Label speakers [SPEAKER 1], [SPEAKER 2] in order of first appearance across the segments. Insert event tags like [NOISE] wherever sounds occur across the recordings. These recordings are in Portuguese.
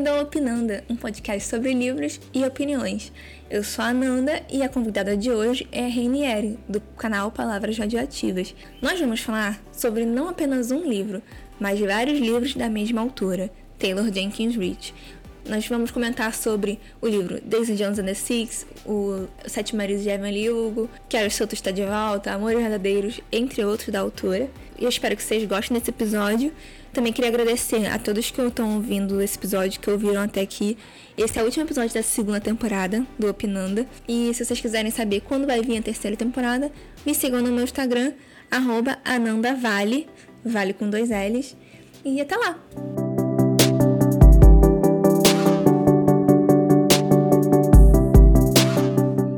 [SPEAKER 1] bem-vindo ao Opinanda, um podcast sobre livros e opiniões. Eu sou a Nanda e a convidada de hoje é a Reinieri, do canal Palavras Radioativas. Nós vamos falar sobre não apenas um livro, mas vários livros da mesma autora, Taylor Jenkins Reid. Nós vamos comentar sobre o livro Daisy Jones and the Six, o Sete Maridos de Evelyn Hugo, Quero Soto está de volta, Amores Verdadeiros, entre outros da autora. E eu espero que vocês gostem desse episódio. Também queria agradecer a todos que estão ouvindo esse episódio, que ouviram até aqui. Esse é o último episódio da segunda temporada do Opinanda. E se vocês quiserem saber quando vai vir a terceira temporada, me sigam no meu Instagram, AnandaVale, vale com dois L's. E até lá!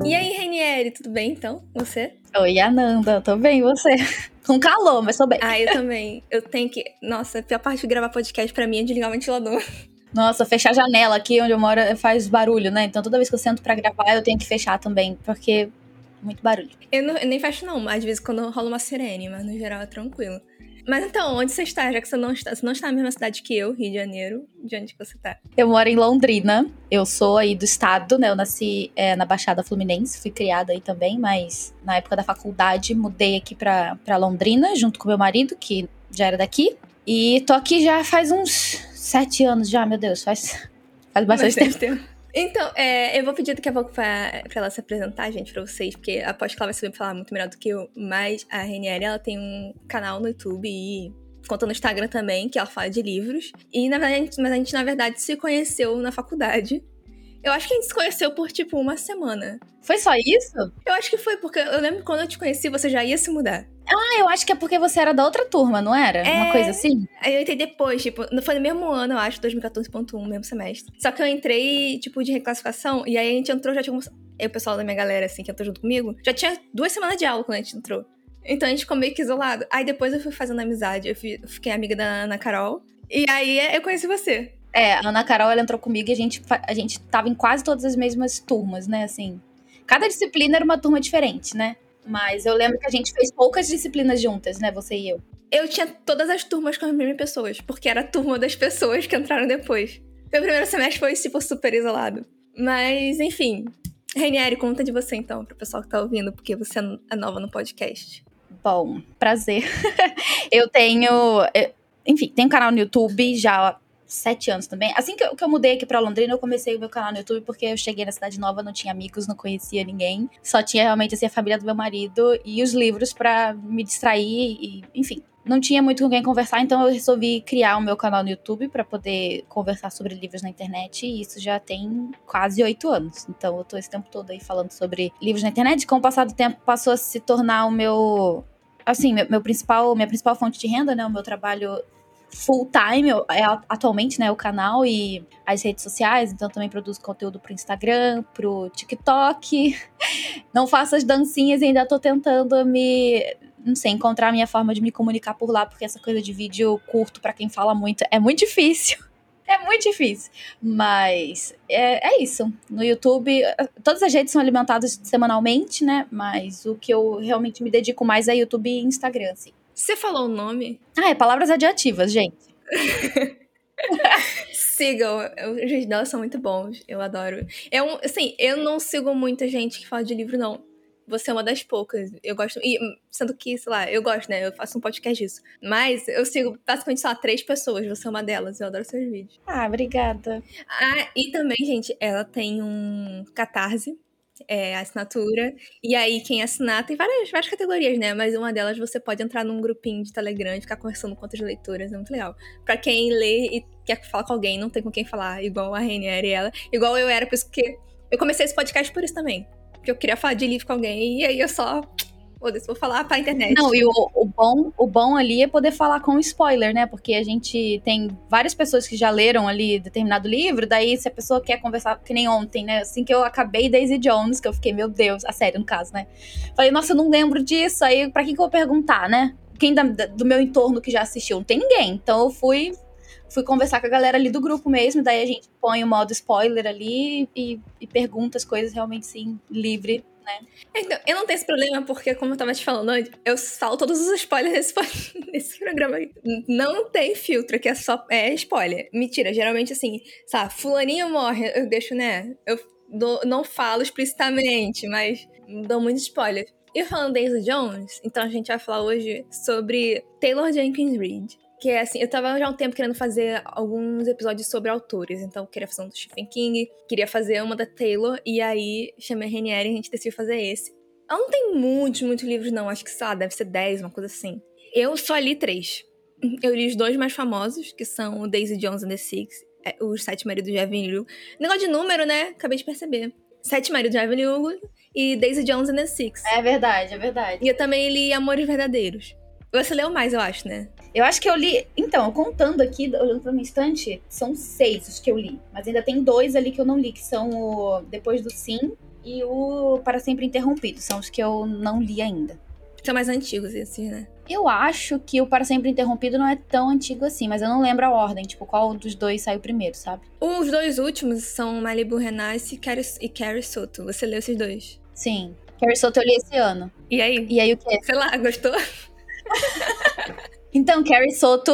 [SPEAKER 1] E aí, Renieri, tudo bem então? Você?
[SPEAKER 2] Oi, Ananda, tô bem, você? Com calor, mas tô bem.
[SPEAKER 1] Ah, eu também. Eu tenho que. Nossa, a pior parte de gravar podcast pra mim é desligar o ventilador.
[SPEAKER 2] Nossa, fechar a janela aqui onde eu moro faz barulho, né? Então toda vez que eu sento pra gravar, eu tenho que fechar também, porque muito barulho.
[SPEAKER 1] Eu, não, eu nem fecho, não. Às vezes quando rola uma sirene, mas no geral é tranquilo. Mas então, onde você está? Já que você não está, você não está na mesma cidade que eu, Rio de Janeiro, de onde você está?
[SPEAKER 2] Eu moro em Londrina. Eu sou aí do estado, né? Eu nasci é, na Baixada Fluminense, fui criada aí também, mas na época da faculdade mudei aqui pra, pra Londrina, junto com meu marido, que já era daqui. E tô aqui já faz uns sete anos já, meu Deus, faz, faz bastante tempo.
[SPEAKER 1] tempo. Então, é, eu vou pedir daqui a pouco pra, pra ela se apresentar, gente, pra vocês, porque aposto que ela vai saber falar muito melhor do que eu. Mas a Renieri, ela tem um canal no YouTube e conta no Instagram também, que ela fala de livros. E, na verdade, mas a gente, na verdade, se conheceu na faculdade. Eu acho que a gente se conheceu por, tipo, uma semana.
[SPEAKER 2] Foi só isso?
[SPEAKER 1] Eu acho que foi, porque eu lembro que quando eu te conheci, você já ia se mudar.
[SPEAKER 2] Ah, eu acho que é porque você era da outra turma, não era?
[SPEAKER 1] É...
[SPEAKER 2] Uma coisa assim?
[SPEAKER 1] Aí eu entrei depois, tipo, foi no mesmo ano, eu acho, 2014.1, mesmo semestre. Só que eu entrei, tipo, de reclassificação, e aí a gente entrou, já tinha. Eu, o pessoal da minha galera, assim, que entrou junto comigo, já tinha duas semanas de aula quando a gente entrou. Então a gente ficou meio que isolado. Aí depois eu fui fazendo amizade, eu fui, fiquei amiga da Ana Carol. E aí eu conheci você.
[SPEAKER 2] É, a Ana Carol, ela entrou comigo e a gente, a gente tava em quase todas as mesmas turmas, né, assim. Cada disciplina era uma turma diferente, né? Mas eu lembro que a gente fez poucas disciplinas juntas, né? Você e eu.
[SPEAKER 1] Eu tinha todas as turmas com as mesmas pessoas, porque era a turma das pessoas que entraram depois. Meu primeiro semestre foi, tipo, super isolado. Mas, enfim. Renieri, conta de você então, pro pessoal que tá ouvindo, porque você é nova no podcast.
[SPEAKER 2] Bom, prazer. [LAUGHS] eu tenho. Enfim, tenho um canal no YouTube já sete anos também. Assim que eu, que eu mudei aqui pra Londrina, eu comecei o meu canal no YouTube porque eu cheguei na cidade nova, não tinha amigos, não conhecia ninguém. Só tinha realmente assim, a família do meu marido e os livros para me distrair e, enfim. Não tinha muito com quem conversar, então eu resolvi criar o meu canal no YouTube para poder conversar sobre livros na internet. E isso já tem quase oito anos. Então eu tô esse tempo todo aí falando sobre livros na internet. Com o passar do tempo, passou a se tornar o meu assim, meu, meu, principal, minha principal fonte de renda, né? O meu trabalho full time é atualmente, né, o canal e as redes sociais, então também produzo conteúdo pro Instagram, pro TikTok. [LAUGHS] Não faço as dancinhas e ainda tô tentando me não sei, encontrar a minha forma de me comunicar por lá, porque essa coisa de vídeo curto para quem fala muito é muito difícil. [LAUGHS] É muito difícil. Mas é, é, isso. No YouTube, todas as redes são alimentadas semanalmente, né? Mas o que eu realmente me dedico mais é YouTube e Instagram, assim.
[SPEAKER 1] Você falou o nome?
[SPEAKER 2] Ah, é palavras adjetivas, gente. [LAUGHS]
[SPEAKER 1] Sigam, os vídeos dela são muito bons, eu adoro. Eu, assim, eu não sigo muita gente que fala de livro, não. Você é uma das poucas. Eu gosto. E, sendo que, sei lá, eu gosto, né? Eu faço um podcast disso. Mas eu sigo basicamente, lá, três pessoas. Você é uma delas. Eu adoro seus vídeos.
[SPEAKER 2] Ah, obrigada.
[SPEAKER 1] Ah, e também, gente, ela tem um catarse é, assinatura. E aí, quem assinar tem várias, várias categorias, né? Mas uma delas você pode entrar num grupinho de Telegram e ficar conversando com outras leituras. É muito legal. Pra quem lê e quer falar com alguém, não tem com quem falar, igual a Renier e ela. Igual eu era, por isso que eu comecei esse podcast por isso também. Porque eu queria falar de livro com alguém e aí eu só Foda-se, vou falar pra internet.
[SPEAKER 2] Não, e o, o, bom, o bom ali é poder falar com spoiler, né? Porque a gente tem várias pessoas que já leram ali determinado livro, daí se a pessoa quer conversar, que nem ontem, né? Assim que eu acabei Daisy Jones, que eu fiquei, meu Deus, a sério, no caso, né? Falei, nossa, eu não lembro disso, aí pra quem que eu vou perguntar, né? Quem da, do meu entorno que já assistiu? Não tem ninguém. Então eu fui fui conversar com a galera ali do grupo mesmo, daí a gente põe o modo spoiler ali e, e pergunta as coisas realmente sim, livre né?
[SPEAKER 1] Então, eu não tenho esse problema porque, como eu tava te falando antes, eu salto todos os spoilers desse, desse [LAUGHS] programa. Não tem filtro, que é só é spoiler. Mentira, geralmente assim, sabe, fulaninho morre, eu deixo, né? Eu não falo explicitamente, mas dou muito spoiler. E falando Daisy Jones, então a gente vai falar hoje sobre Taylor Jenkins Reid. Que é assim, eu tava já há um tempo querendo fazer alguns episódios sobre autores. Então, eu queria fazer um do Stephen King, queria fazer uma da Taylor, e aí chamei a Renieri e a gente decidiu fazer esse. Ela não tem muitos, muitos livros, não. Acho que, sei lá, deve ser 10, uma coisa assim. Eu só li três. Eu li os dois mais famosos, que são o Daisy Jones and the Six, é, Os Sete Maridos de Evelyn Hugo. Negócio de número, né? Acabei de perceber. Sete Maridos de Evelyn Hugo e Daisy Jones and the Six.
[SPEAKER 2] É verdade, é verdade.
[SPEAKER 1] E eu também li Amores Verdadeiros. Você leu mais, eu acho, né?
[SPEAKER 2] Eu acho que eu li. Então, contando aqui, olhando pra minha estante, são seis os que eu li. Mas ainda tem dois ali que eu não li, que são o Depois do Sim e o Para Sempre Interrompido. São os que eu não li ainda.
[SPEAKER 1] São mais antigos esses, né?
[SPEAKER 2] Eu acho que o Para Sempre Interrompido não é tão antigo assim, mas eu não lembro a ordem, tipo, qual dos dois saiu primeiro, sabe?
[SPEAKER 1] Os dois últimos são Malibu Renace e Carrie Soto. Você leu esses dois?
[SPEAKER 2] Sim. Carrie Soto eu li esse ano.
[SPEAKER 1] E aí?
[SPEAKER 2] E aí o quê?
[SPEAKER 1] Sei lá, gostou? [LAUGHS]
[SPEAKER 2] Então, Carrie Soto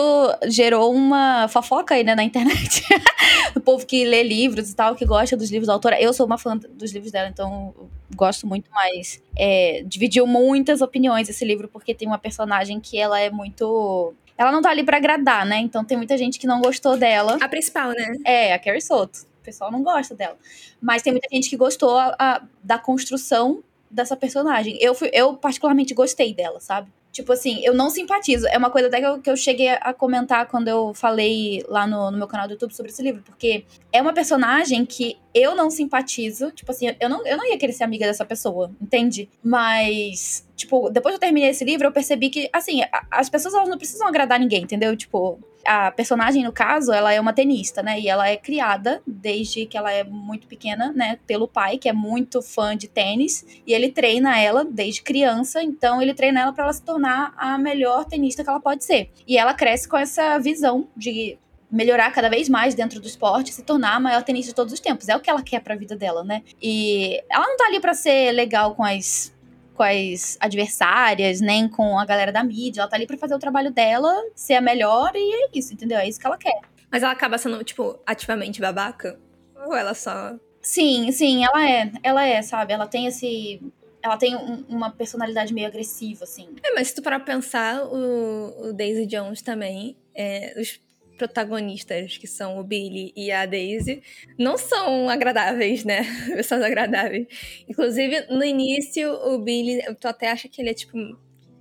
[SPEAKER 2] gerou uma fofoca aí, né, na internet. [LAUGHS] o povo que lê livros e tal, que gosta dos livros da autora. Eu sou uma fã dos livros dela, então gosto muito mais. É, dividiu muitas opiniões esse livro, porque tem uma personagem que ela é muito. Ela não tá ali para agradar, né? Então tem muita gente que não gostou dela.
[SPEAKER 1] A principal, né?
[SPEAKER 2] É, a Carrie Soto. O pessoal não gosta dela. Mas tem muita gente que gostou a, a, da construção dessa personagem. Eu, fui, eu particularmente gostei dela, sabe? Tipo assim, eu não simpatizo. É uma coisa até que eu, que eu cheguei a comentar quando eu falei lá no, no, meu canal do YouTube sobre esse livro. Porque é uma personagem que eu não simpatizo. Tipo assim, eu não, eu não ia querer ser amiga dessa pessoa, entende? Mas, tipo, depois que eu terminei esse livro, eu percebi que, assim, as pessoas elas não precisam agradar ninguém, entendeu? Tipo, a personagem, no caso, ela é uma tenista, né? E ela é criada desde que ela é muito pequena, né? Pelo pai, que é muito fã de tênis. E ele treina ela desde criança. Então, ele treina ela para ela se tornar a melhor tenista que ela pode ser. E ela cresce com essa visão de melhorar cada vez mais dentro do esporte, se tornar a maior tenista de todos os tempos. É o que ela quer pra vida dela, né? E ela não tá ali para ser legal com as com as adversárias, nem com a galera da mídia. Ela tá ali pra fazer o trabalho dela, ser a melhor, e é isso, entendeu? É isso que ela quer.
[SPEAKER 1] Mas ela acaba sendo, tipo, ativamente babaca? Ou ela só.
[SPEAKER 2] Sim, sim, ela é. Ela é, sabe? Ela tem esse. Ela tem um, uma personalidade meio agressiva, assim.
[SPEAKER 1] É, mas se tu parar pra pensar, o, o Daisy Jones também. É, os protagonistas, que são o Billy e a Daisy, não são agradáveis, né? [LAUGHS] Pessoas agradáveis. Inclusive, no início, o Billy, tu até acha que ele é tipo,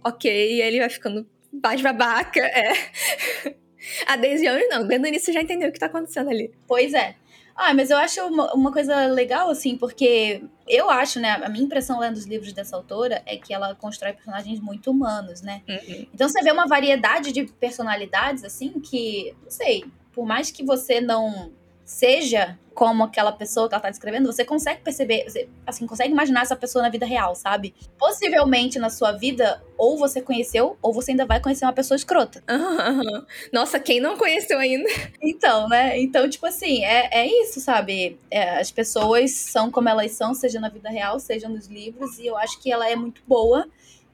[SPEAKER 1] ok, e ele vai ficando mais babaca, é. [LAUGHS] A Daisy não, desde o início já entendeu o que tá acontecendo ali.
[SPEAKER 2] Pois é. Ah, mas eu acho uma, uma coisa legal, assim, porque eu acho, né, a minha impressão lendo os livros dessa autora é que ela constrói personagens muito humanos, né? Uhum. Então você vê uma variedade de personalidades, assim, que, não sei, por mais que você não seja como aquela pessoa que ela tá descrevendo, você consegue perceber, você, assim, consegue imaginar essa pessoa na vida real, sabe? Possivelmente na sua vida, ou você conheceu, ou você ainda vai conhecer uma pessoa escrota.
[SPEAKER 1] Uhum. [LAUGHS] Nossa, quem não conheceu ainda?
[SPEAKER 2] Então, né? Então, tipo assim, é, é isso, sabe? É, as pessoas são como elas são, seja na vida real, seja nos livros, e eu acho que ela é muito boa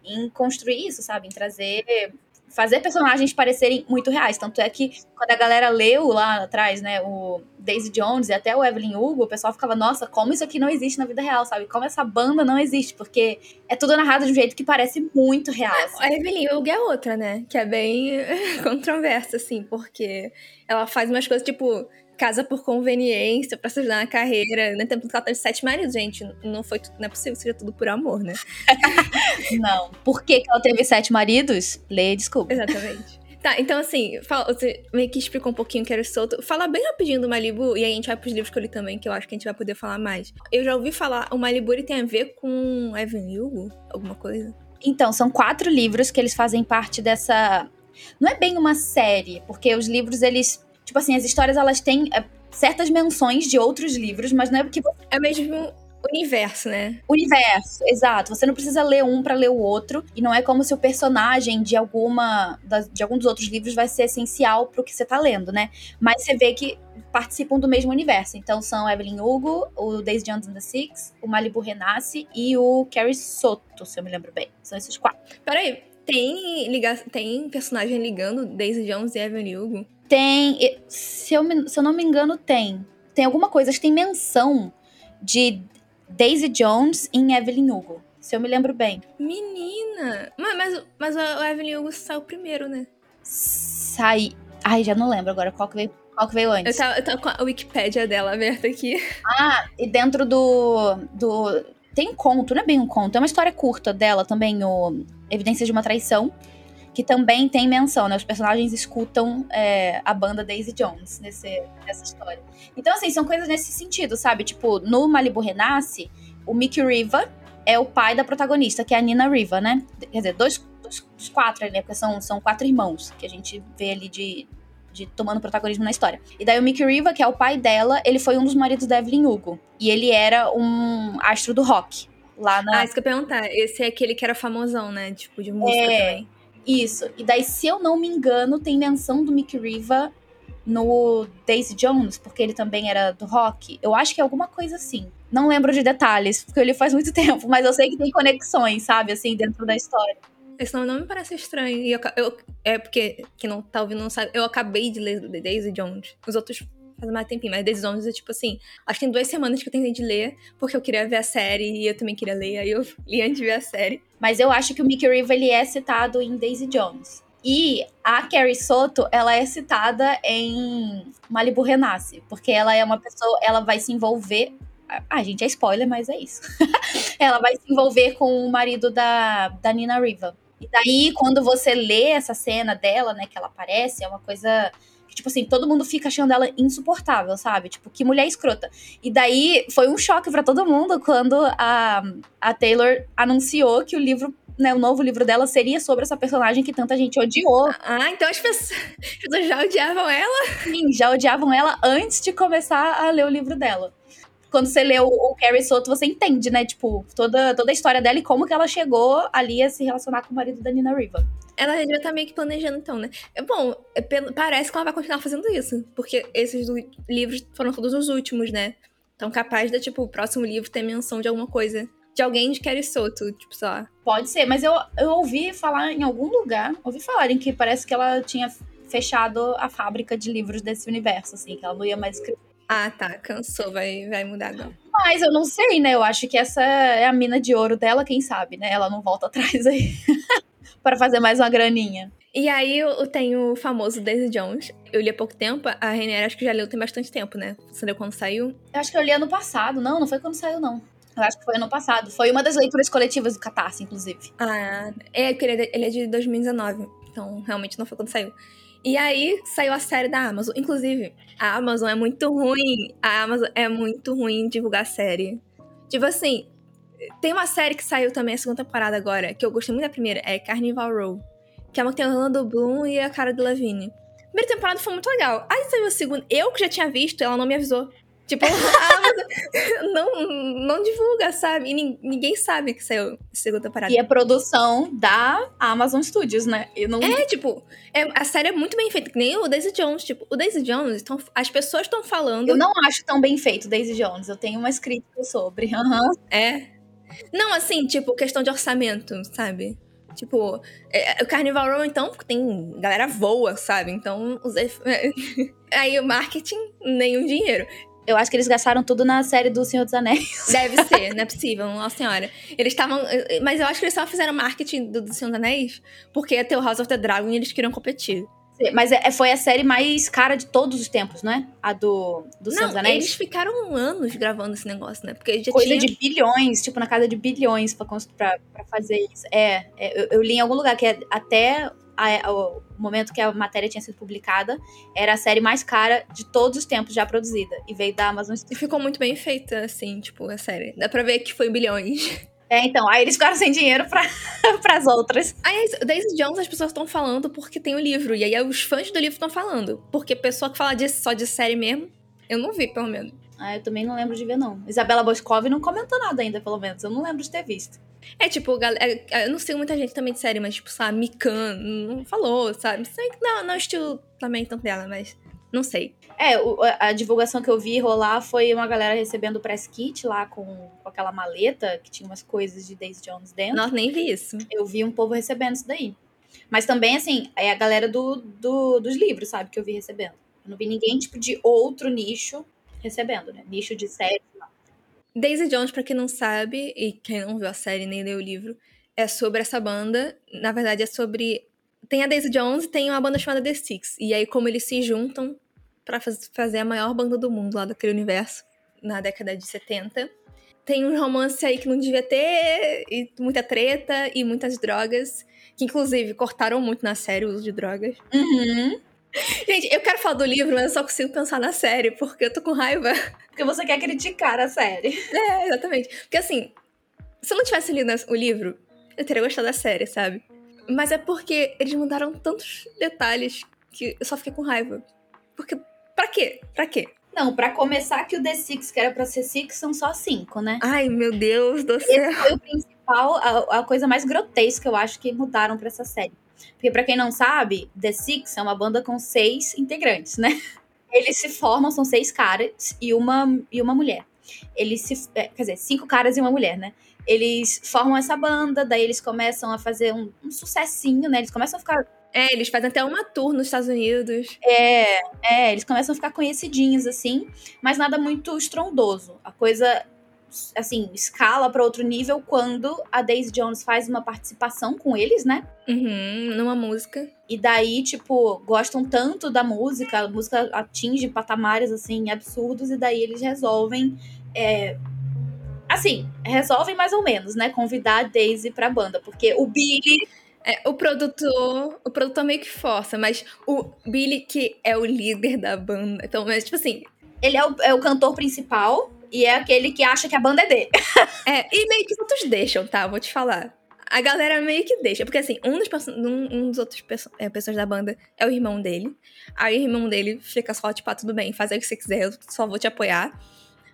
[SPEAKER 2] em construir isso, sabe? Em trazer fazer personagens parecerem muito reais. Tanto é que quando a galera leu lá atrás, né, o Daisy Jones e até o Evelyn Hugo, o pessoal ficava, nossa, como isso aqui não existe na vida real, sabe? Como essa banda não existe, porque é tudo narrado de um jeito que parece muito real. Assim.
[SPEAKER 1] A Evelyn Hugo é outra, né? Que é bem [LAUGHS] controversa, assim, porque ela faz umas coisas tipo casa por conveniência, pra se ajudar na carreira, né? Tanto que ela teve sete maridos, gente. Não foi não é possível que seja tudo por amor, né? [LAUGHS]
[SPEAKER 2] não. Por que, ela teve sete maridos? Lê, desculpa.
[SPEAKER 1] Exatamente. Tá, então assim, fala, você meio que explicou um pouquinho que era solto. Fala bem rapidinho do Malibu, e aí a gente vai pros livros que eu li também, que eu acho que a gente vai poder falar mais. Eu já ouvi falar, o Malibu ele tem a ver com Evan Hugo? Alguma coisa?
[SPEAKER 2] Então, são quatro livros que eles fazem parte dessa. Não é bem uma série, porque os livros eles Tipo assim, as histórias elas têm é, certas menções de outros livros, mas não é porque.
[SPEAKER 1] É mesmo universo, né?
[SPEAKER 2] Universo, exato. Você não precisa ler um para ler o outro. E não é como se o personagem de alguma de algum dos outros livros vai ser essencial pro que você tá lendo, né? Mas você vê que participam do mesmo universo. Então são Evelyn Hugo, o Daisy Jones and the Six, o Malibu Renasce e o Carrie Soto, se eu me lembro bem. São esses quatro.
[SPEAKER 1] Peraí, tem, liga... tem personagem ligando Daisy Jones e Evelyn Hugo?
[SPEAKER 2] Tem. Se eu, me... se eu não me engano, tem. Tem alguma coisa, acho que tem menção de Daisy Jones em Evelyn Hugo. Se eu me lembro bem.
[SPEAKER 1] Menina! Mas, mas, mas o Evelyn Hugo saiu primeiro, né?
[SPEAKER 2] Sai. Ai, já não lembro agora qual que veio, qual que veio antes.
[SPEAKER 1] Eu tava, eu tava com a Wikipédia dela aberta aqui.
[SPEAKER 2] Ah, e dentro do. do tem um conto, não é bem um conto, é uma história curta dela também, o Evidências de uma Traição, que também tem menção, né? Os personagens escutam é, a banda Daisy Jones nesse, nessa história. Então, assim, são coisas nesse sentido, sabe? Tipo, no Malibu Renasce, o Mickey Riva é o pai da protagonista, que é a Nina Riva, né? Quer dizer, dois, dois, dos quatro ali, né? Porque são, são quatro irmãos que a gente vê ali de, de tomando protagonismo na história. E daí o Mickey Riva, que é o pai dela, ele foi um dos maridos da Evelyn Hugo. E ele era um astro do rock. Lá na...
[SPEAKER 1] Ah, isso que eu ia perguntar. Esse é aquele que era famosão, né? Tipo, de música é... também.
[SPEAKER 2] Isso. E daí, se eu não me engano, tem menção do Mickey Riva no Daisy Jones, porque ele também era do rock. Eu acho que é alguma coisa assim. Não lembro de detalhes, porque ele faz muito [LAUGHS] tempo, mas eu sei que tem conexões, sabe, assim, dentro da história.
[SPEAKER 1] Esse nome não me parece estranho. Eu, eu, é porque, quem não tá ouvindo não sabe, eu acabei de ler The Daisy Jones. Os outros faz mais tempinho, mas Daisy Jones é tipo assim, acho que tem duas semanas que eu tentei de ler, porque eu queria ver a série e eu também queria ler, aí eu [LAUGHS] li antes de ver a série.
[SPEAKER 2] Mas eu acho que o Mickey Riva, ele é citado em Daisy Jones. E a Carrie Soto, ela é citada em Malibu Renasce, porque ela é uma pessoa, ela vai se envolver. Ah, gente, é spoiler, mas é isso. [LAUGHS] ela vai se envolver com o marido da, da Nina Riva. E daí, quando você lê essa cena dela, né, que ela aparece, é uma coisa que, tipo assim, todo mundo fica achando ela insuportável, sabe? Tipo, que mulher escrota. E daí foi um choque para todo mundo quando a, a Taylor anunciou que o livro né, o novo livro dela seria sobre essa personagem que tanta gente odiou.
[SPEAKER 1] Ah, então as pessoas, as pessoas já odiavam ela?
[SPEAKER 2] Sim, já odiavam ela antes de começar a ler o livro dela. Quando você lê o, o Carrie Soto, você entende, né? Tipo, toda, toda a história dela e como que ela chegou ali a se relacionar com o marido da Nina Riva.
[SPEAKER 1] Ela já tá meio que planejando, então, né? É bom, é, parece que ela vai continuar fazendo isso. Porque esses livros foram todos os últimos, né? Então, capaz de, tipo, o próximo livro ter menção de alguma coisa. De alguém de Kerry Soto, tipo, sei lá.
[SPEAKER 2] Pode ser, mas eu, eu ouvi falar em algum lugar, ouvi falarem que parece que ela tinha fechado a fábrica de livros desse universo, assim, que ela não ia mais escrever.
[SPEAKER 1] Ah, tá, cansou, vai, vai mudar agora.
[SPEAKER 2] Mas eu não sei, né? Eu acho que essa é a mina de ouro dela, quem sabe, né? Ela não volta [LAUGHS] atrás aí. para fazer mais uma graninha.
[SPEAKER 1] E aí eu tenho o famoso Daisy Jones. Eu li há pouco tempo, a Rainier acho que já leu tem bastante tempo, né? Você leu quando saiu?
[SPEAKER 2] Eu acho que eu li ano passado. Não, não foi quando saiu, não. Eu acho que foi ano passado. Foi uma das leituras coletivas do Catarse, inclusive.
[SPEAKER 1] Ah, é, porque ele é de 2019. Então, realmente não foi quando saiu. E aí saiu a série da Amazon. Inclusive, a Amazon é muito ruim. A Amazon é muito ruim em divulgar série. Tipo assim, tem uma série que saiu também, a segunda temporada agora, que eu gostei muito da primeira, é Carnival Row. Que é uma que tem o Orlando Bloom e a cara do Lavigne. Primeira temporada foi muito legal. Aí saiu a segunda. Eu que já tinha visto, ela não me avisou. Tipo, [LAUGHS] não, não divulga, sabe? E ninguém sabe que saiu segunda temporada.
[SPEAKER 2] E é produção da Amazon Studios, né?
[SPEAKER 1] E não... É, tipo, é, a série é muito bem feita, que nem o Daisy Jones. Tipo, o Daisy Jones, então, as pessoas estão falando.
[SPEAKER 2] Eu não acho tão bem feito o Daisy Jones. Eu tenho umas críticas sobre. Uhum.
[SPEAKER 1] É. Não, assim, tipo, questão de orçamento, sabe? Tipo, é, o Carnival Row, então, tem galera voa, sabe? Então, os [LAUGHS] aí o marketing, nenhum dinheiro.
[SPEAKER 2] Eu acho que eles gastaram tudo na série do Senhor dos Anéis. [LAUGHS]
[SPEAKER 1] Deve ser, não é possível, nossa senhora. Eles estavam. Mas eu acho que eles só fizeram marketing do, do Senhor dos Anéis porque ia ter o House of the Dragon e eles queriam competir.
[SPEAKER 2] Mas é, foi a série mais cara de todos os tempos, não é? A do, do Senhor dos Anéis.
[SPEAKER 1] Eles ficaram anos gravando esse negócio, né? Porque já
[SPEAKER 2] Coisa
[SPEAKER 1] tinha...
[SPEAKER 2] de bilhões, tipo, na casa de bilhões pra, pra, pra fazer isso. É, é eu, eu, li em algum lugar que é até a, o momento que a matéria tinha sido publicada, era a série mais cara de todos os tempos já produzida. E veio da Amazon
[SPEAKER 1] E ficou muito bem feita, assim, tipo, a série. Dá pra ver que foi bilhões.
[SPEAKER 2] É, então, aí eles ficaram sem dinheiro para [LAUGHS] as outras.
[SPEAKER 1] Aí, Daisy Jones, as pessoas estão falando porque tem o livro. E aí, os fãs do livro estão falando. Porque pessoa que fala de, só de série mesmo, eu não vi, pelo menos.
[SPEAKER 2] Ah, eu também não lembro de ver, não. Isabela Boscov não comentou nada ainda, pelo menos. Eu não lembro de ter visto.
[SPEAKER 1] É tipo, eu não sei muita gente também de série, mas tipo, sabe, Mikan não falou, sabe? Não, não é estilo também tanto dela, mas não sei.
[SPEAKER 2] É, a divulgação que eu vi rolar foi uma galera recebendo o press kit lá com, com aquela maleta que tinha umas coisas de Daisy Jones dentro.
[SPEAKER 1] Nossa, nem vi isso.
[SPEAKER 2] Eu vi um povo recebendo isso daí. Mas também, assim, é a galera do, do, dos livros, sabe, que eu vi recebendo. Eu não vi ninguém, tipo, de outro nicho recebendo, né? Nicho de série.
[SPEAKER 1] Daisy Jones, para quem não sabe, e quem não viu a série nem leu o livro, é sobre essa banda. Na verdade, é sobre. Tem a Daisy Jones e tem uma banda chamada The Six. E aí, como eles se juntam para faz fazer a maior banda do mundo lá daquele universo, na década de 70. Tem um romance aí que não devia ter, e muita treta e muitas drogas, que inclusive cortaram muito na série o uso de drogas.
[SPEAKER 2] Uhum.
[SPEAKER 1] Gente, eu quero falar do livro, mas eu só consigo pensar na série, porque eu tô com raiva.
[SPEAKER 2] Porque você quer criticar a série.
[SPEAKER 1] É, exatamente. Porque assim, se eu não tivesse lido o livro, eu teria gostado da série, sabe? Mas é porque eles mudaram tantos detalhes que eu só fiquei com raiva. Porque, pra quê? Pra quê?
[SPEAKER 2] Não, para começar que o The Six, que era pra ser Six, são só cinco, né?
[SPEAKER 1] Ai, meu Deus do céu.
[SPEAKER 2] Esse foi o principal, a, a coisa mais grotesca, eu acho, que mudaram para essa série. Porque, para quem não sabe, The Six é uma banda com seis integrantes, né? [LAUGHS] Eles se formam, são seis caras e uma, e uma mulher. Eles se. É, quer dizer, cinco caras e uma mulher, né? Eles formam essa banda, daí eles começam a fazer um, um sucessinho, né? Eles começam a ficar.
[SPEAKER 1] É, eles fazem até uma tour nos Estados Unidos.
[SPEAKER 2] É, é, eles começam a ficar conhecidinhos, assim, mas nada muito estrondoso. A coisa assim, escala para outro nível quando a Daisy Jones faz uma participação com eles, né?
[SPEAKER 1] Uhum, numa música.
[SPEAKER 2] E daí, tipo, gostam tanto da música, a música atinge patamares, assim, absurdos, e daí eles resolvem. É, assim, resolvem mais ou menos, né? Convidar a Daisy pra banda, porque o Billy.
[SPEAKER 1] É, o produtor, o produtor meio que força, mas o Billy, que é o líder da banda, então, mas tipo assim.
[SPEAKER 2] Ele é o, é o cantor principal, e é aquele que acha que a banda é dele. [LAUGHS]
[SPEAKER 1] é, e meio que os outros deixam, tá? Vou te falar. A galera meio que deixa. Porque assim, um dos, um, um dos outros é, pessoas da banda é o irmão dele. Aí o irmão dele fica só, tipo, ah, tudo bem, faz o que você quiser, eu só vou te apoiar.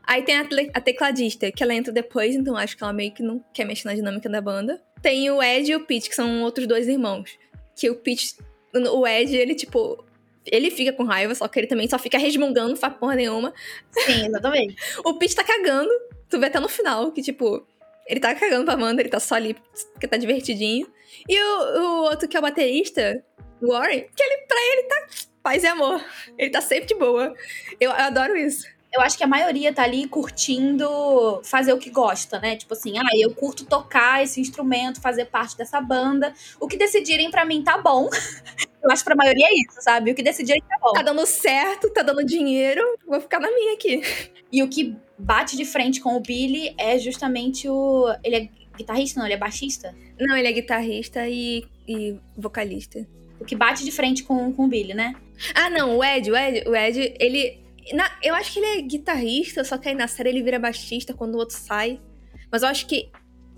[SPEAKER 1] Aí tem a, a, tecladista, que ela entra depois, então acho que ela meio que não quer mexer na dinâmica da banda. Tem o Ed e o Pete, que são outros dois irmãos. Que o Pete. O Ed, ele, tipo, ele fica com raiva, só que ele também só fica resmungando, não faz porra nenhuma.
[SPEAKER 2] Sim, exatamente. [LAUGHS]
[SPEAKER 1] o Pete tá cagando. Tu vê até no final que, tipo, ele tá cagando pra Amanda, ele tá só ali porque tá divertidinho. E o, o outro que é o baterista, o Warren, que ele, pra ele tá paz e amor. Ele tá sempre de boa. Eu, eu adoro isso
[SPEAKER 2] eu acho que a maioria tá ali curtindo fazer o que gosta, né? Tipo assim, ah, eu curto tocar esse instrumento, fazer parte dessa banda. O que decidirem para mim tá bom. [LAUGHS] eu acho que pra maioria é isso, sabe? O que decidirem tá bom.
[SPEAKER 1] Tá dando certo, tá dando dinheiro, vou ficar na minha aqui. [LAUGHS]
[SPEAKER 2] E o que bate de frente com o Billy é justamente o. Ele é guitarrista, não? Ele é baixista?
[SPEAKER 1] Não, ele é guitarrista e, e vocalista.
[SPEAKER 2] O que bate de frente com, com o Billy, né?
[SPEAKER 1] Ah, não, o Ed, o Ed, o Ed, ele na, eu acho que ele é guitarrista, só que aí na série ele vira baixista quando o outro sai. Mas eu acho que.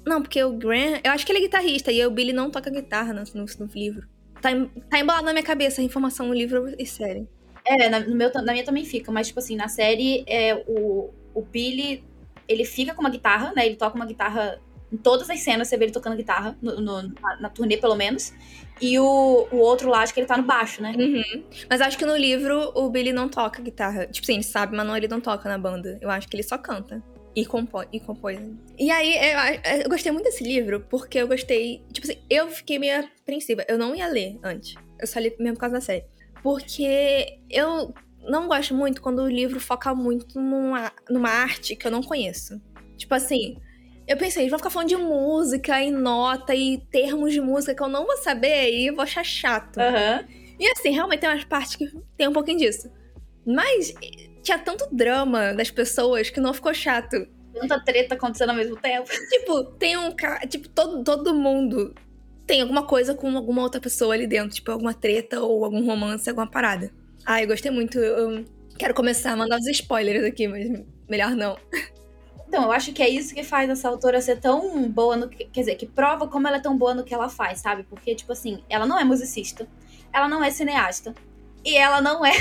[SPEAKER 1] Não, porque o Graham. Eu acho que ele é guitarrista e o Billy não toca guitarra no, no, no livro. Tá, tá embalado na minha cabeça a informação no livro e série.
[SPEAKER 2] É, na, no meu, na minha também fica, mas, tipo assim, na série, é, o, o Billy, ele fica com uma guitarra, né? Ele toca uma guitarra em todas as cenas, você vê ele tocando guitarra, no, no, na, na, turnê, pelo menos. E o, o outro lá, acho que ele tá no baixo, né?
[SPEAKER 1] Uhum. Mas acho que no livro o Billy não toca guitarra. Tipo assim, ele sabe, mas não, ele não toca na banda. Eu acho que ele só canta. E compõe. E, compõe. e aí, eu, eu, gostei muito desse livro, porque eu gostei. Tipo assim, eu fiquei meio apreensiva. Eu não ia ler antes. Eu só li mesmo por causa da série. Porque eu não gosto muito quando o livro foca muito numa, numa arte que eu não conheço. Tipo assim, eu pensei, vão ficar falando de música e nota e termos de música que eu não vou saber e vou achar chato.
[SPEAKER 2] Uhum.
[SPEAKER 1] E assim, realmente tem umas partes que tem um pouquinho disso. Mas tinha tanto drama das pessoas que não ficou chato.
[SPEAKER 2] Tanta treta acontecendo ao mesmo tempo. [LAUGHS]
[SPEAKER 1] Tipo, tem um cara. Tipo, todo, todo mundo tem alguma coisa com alguma outra pessoa ali dentro. Tipo, alguma treta ou algum romance, alguma parada. Ah, eu gostei muito. Eu quero começar a mandar os spoilers aqui, mas melhor não.
[SPEAKER 2] Então, eu acho que é isso que faz essa autora ser tão boa no que. Quer dizer, que prova como ela é tão boa no que ela faz, sabe? Porque, tipo assim, ela não é musicista, ela não é cineasta. E ela não é.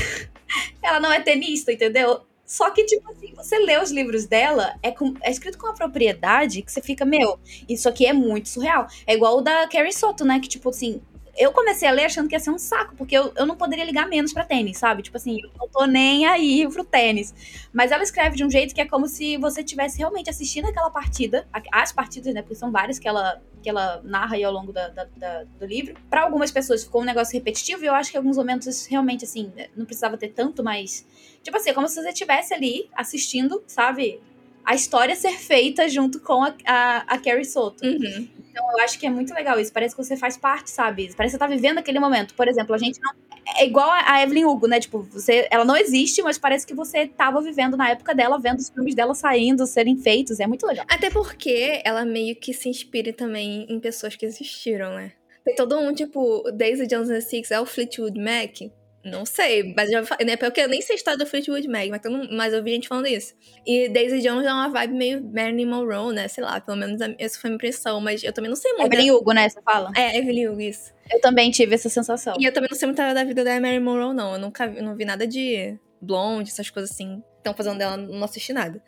[SPEAKER 2] [LAUGHS] ela não é tenista, entendeu? Só que, tipo assim, você lê os livros dela, é, com, é escrito com uma propriedade que você fica, meu, isso aqui é muito surreal. É igual o da Carrie Soto, né? Que, tipo assim, eu comecei a ler achando que ia ser um saco, porque eu, eu não poderia ligar menos para tênis, sabe? Tipo assim, eu não tô nem aí pro tênis. Mas ela escreve de um jeito que é como se você tivesse realmente assistindo aquela partida, as partidas, né? Porque são várias que ela, que ela narra aí ao longo da, da, da, do livro. Para algumas pessoas ficou um negócio repetitivo, e eu acho que em alguns momentos realmente, assim, não precisava ter tanto, mas. Tipo assim, é como se você estivesse ali assistindo, sabe? A história ser feita junto com a, a, a Carrie Soto.
[SPEAKER 1] Uhum.
[SPEAKER 2] Então eu acho que é muito legal isso. Parece que você faz parte, sabe? Parece que você tá vivendo aquele momento. Por exemplo, a gente não. É igual a Evelyn Hugo, né? Tipo, você, ela não existe, mas parece que você tava vivendo na época dela, vendo os filmes dela saindo, serem feitos. É muito legal.
[SPEAKER 1] Até porque ela meio que se inspira também em pessoas que existiram, né? Tem todo um, tipo, Daisy Jones and Six é o Fleetwood Mac. Não sei, mas já né, porque eu nem sei a história do Fleetwood Mac, mas, mas eu vi gente falando isso. E Daisy Jones é uma vibe meio Marilyn Monroe, né? Sei lá, pelo menos essa foi a impressão, mas eu também não sei muito.
[SPEAKER 2] Evelyn Hugo, né? Você fala?
[SPEAKER 1] É, Evelyn Hugo, isso.
[SPEAKER 2] Eu também tive essa sensação.
[SPEAKER 1] E eu também não sei muito da vida da Marilyn Monroe, não. Eu nunca vi, não vi nada de blonde, essas coisas assim. Estão fazendo dela, não assisti nada.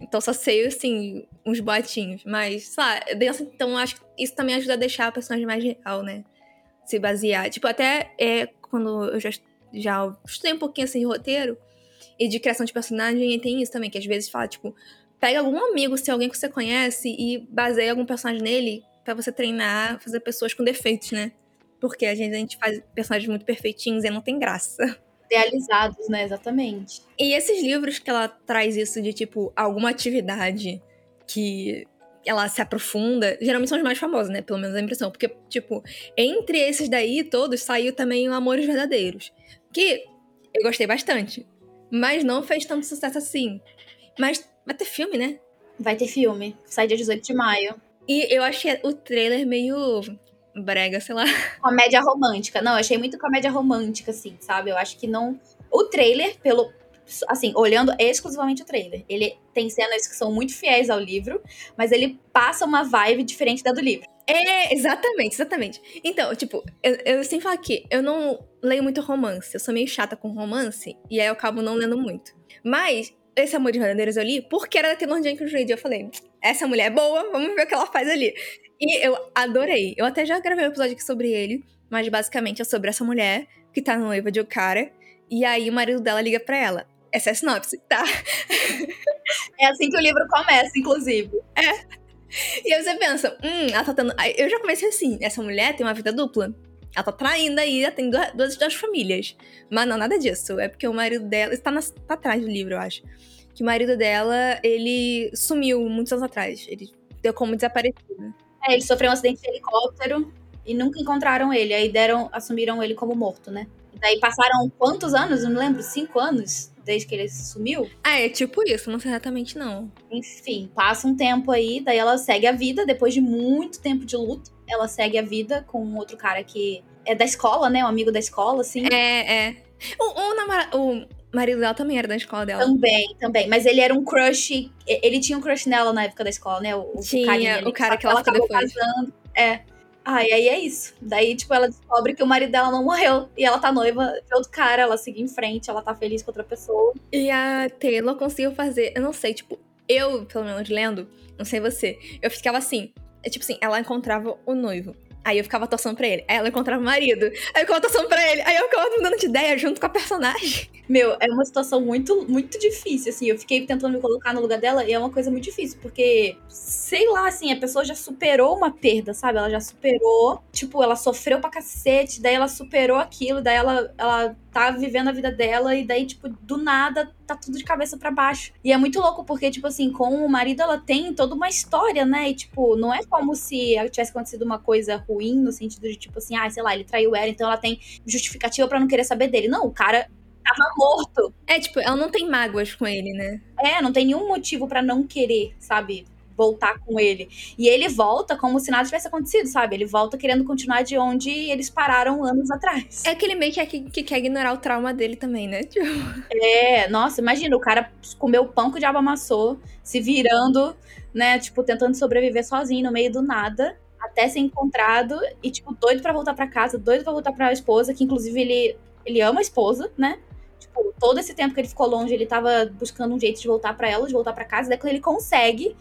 [SPEAKER 1] Então só sei, assim, uns boatinhos. Mas, sei lá, então acho que isso também ajuda a deixar a personagem mais real, né? Se basear. Tipo, até é, quando eu já, já estudei um pouquinho assim de roteiro e de criação de personagem, e tem isso também, que às vezes fala, tipo, pega algum amigo, se alguém que você conhece, e baseia algum personagem nele para você treinar, fazer pessoas com defeitos, né? Porque a gente, a gente faz personagens muito perfeitinhos e não tem graça.
[SPEAKER 2] Idealizados, né? Exatamente.
[SPEAKER 1] E esses livros que ela traz isso de, tipo, alguma atividade que ela se aprofunda, geralmente são os mais famosos, né? Pelo menos a impressão. Porque, tipo, entre esses daí todos saiu também o Amores Verdadeiros. Que eu gostei bastante. Mas não fez tanto sucesso assim. Mas vai ter filme, né?
[SPEAKER 2] Vai ter filme. Sai dia 18 de maio.
[SPEAKER 1] E eu achei o trailer meio brega, sei lá. [LAUGHS]
[SPEAKER 2] Comédia romântica. Não, eu achei muito comédia romântica, assim, sabe? Eu acho que não. O trailer, pelo, assim, olhando exclusivamente o trailer, ele tem cenas que são muito fiéis ao livro, mas ele passa uma vibe diferente da do livro.
[SPEAKER 1] É, exatamente, exatamente. Então, tipo, eu, eu sempre falo aqui, eu não leio muito romance, eu sou meio chata com romance, e aí eu acabo não lendo muito. Mas, esse Amor de Verdadeiros eu li porque era da Taylor Jenkins Reid, eu falei, essa mulher é boa, vamos ver o que ela faz ali. E eu adorei, eu até já gravei um episódio aqui sobre ele, mas basicamente é sobre essa mulher que tá noiva de um cara, e aí o marido dela liga pra ela, essa é a sinopse, tá? [LAUGHS]
[SPEAKER 2] É assim que o livro começa, inclusive.
[SPEAKER 1] É. E aí você pensa, hum, ela tá tendo. Eu já comecei assim, essa mulher tem uma vida dupla. Ela tá traindo aí, ela tem duas, duas, duas famílias. Mas não, nada disso. É porque o marido dela. Está nas, tá atrás do livro, eu acho. Que o marido dela, ele sumiu muitos anos atrás. Ele deu como desaparecido.
[SPEAKER 2] É, ele sofreu um acidente de helicóptero e nunca encontraram ele. Aí deram, assumiram ele como morto, né? E daí passaram quantos anos? Não lembro, cinco anos? Desde que ele sumiu.
[SPEAKER 1] Ah, é tipo isso, não sei exatamente não.
[SPEAKER 2] Enfim, passa um tempo aí, daí ela segue a vida, depois de muito tempo de luto, ela segue a vida com um outro cara que é da escola, né? Um amigo da escola, assim.
[SPEAKER 1] É, é. O, o, namora, o marido dela também era da escola dela.
[SPEAKER 2] Também, também. Mas ele era um crush. Ele tinha um crush nela na época da escola, né? O,
[SPEAKER 1] tinha, o, o cara que ela, ela ficou depois. Casando.
[SPEAKER 2] É. Ah, e aí é isso. Daí, tipo, ela descobre que o marido dela não morreu. E ela tá noiva de outro cara, ela segue em frente, ela tá feliz com outra pessoa.
[SPEAKER 1] E a Taylor conseguiu fazer, eu não sei, tipo, eu, pelo menos lendo, não sei você, eu ficava assim. É tipo assim, ela encontrava o noivo. Aí eu ficava torcendo pra ele. Aí ela encontrava o marido. Aí eu ficava torcendo pra ele. Aí eu ficava mudando de ideia junto com a personagem. [LAUGHS]
[SPEAKER 2] Meu, é uma situação muito, muito difícil, assim. Eu fiquei tentando me colocar no lugar dela e é uma coisa muito difícil, porque, sei lá, assim, a pessoa já superou uma perda, sabe? Ela já superou. Tipo, ela sofreu pra cacete, daí ela superou aquilo, daí ela, ela tá vivendo a vida dela e daí, tipo, do nada tá tudo de cabeça para baixo. E é muito louco porque, tipo assim, com o marido ela tem toda uma história, né? E, tipo, não é como se tivesse acontecido uma coisa ruim no sentido de, tipo assim, ah, sei lá, ele traiu ela, então ela tem justificativa para não querer saber dele. Não, o cara tava morto.
[SPEAKER 1] É, tipo, ela não tem mágoas com ele, né?
[SPEAKER 2] É, não tem nenhum motivo para não querer, sabe? Voltar com ele. E ele volta como se nada tivesse acontecido, sabe? Ele volta querendo continuar de onde eles pararam anos atrás.
[SPEAKER 1] É aquele meio que, é, que, que quer ignorar o trauma dele também, né?
[SPEAKER 2] Tipo... É, nossa, imagina, o cara comeu pão que o diabo amassou, se virando, né? Tipo, tentando sobreviver sozinho no meio do nada. Até ser encontrado e, tipo, doido para voltar para casa, doido pra voltar pra esposa, que inclusive ele, ele ama a esposa, né? Tipo, todo esse tempo que ele ficou longe, ele tava buscando um jeito de voltar para ela, de voltar para casa, daí quando ele consegue,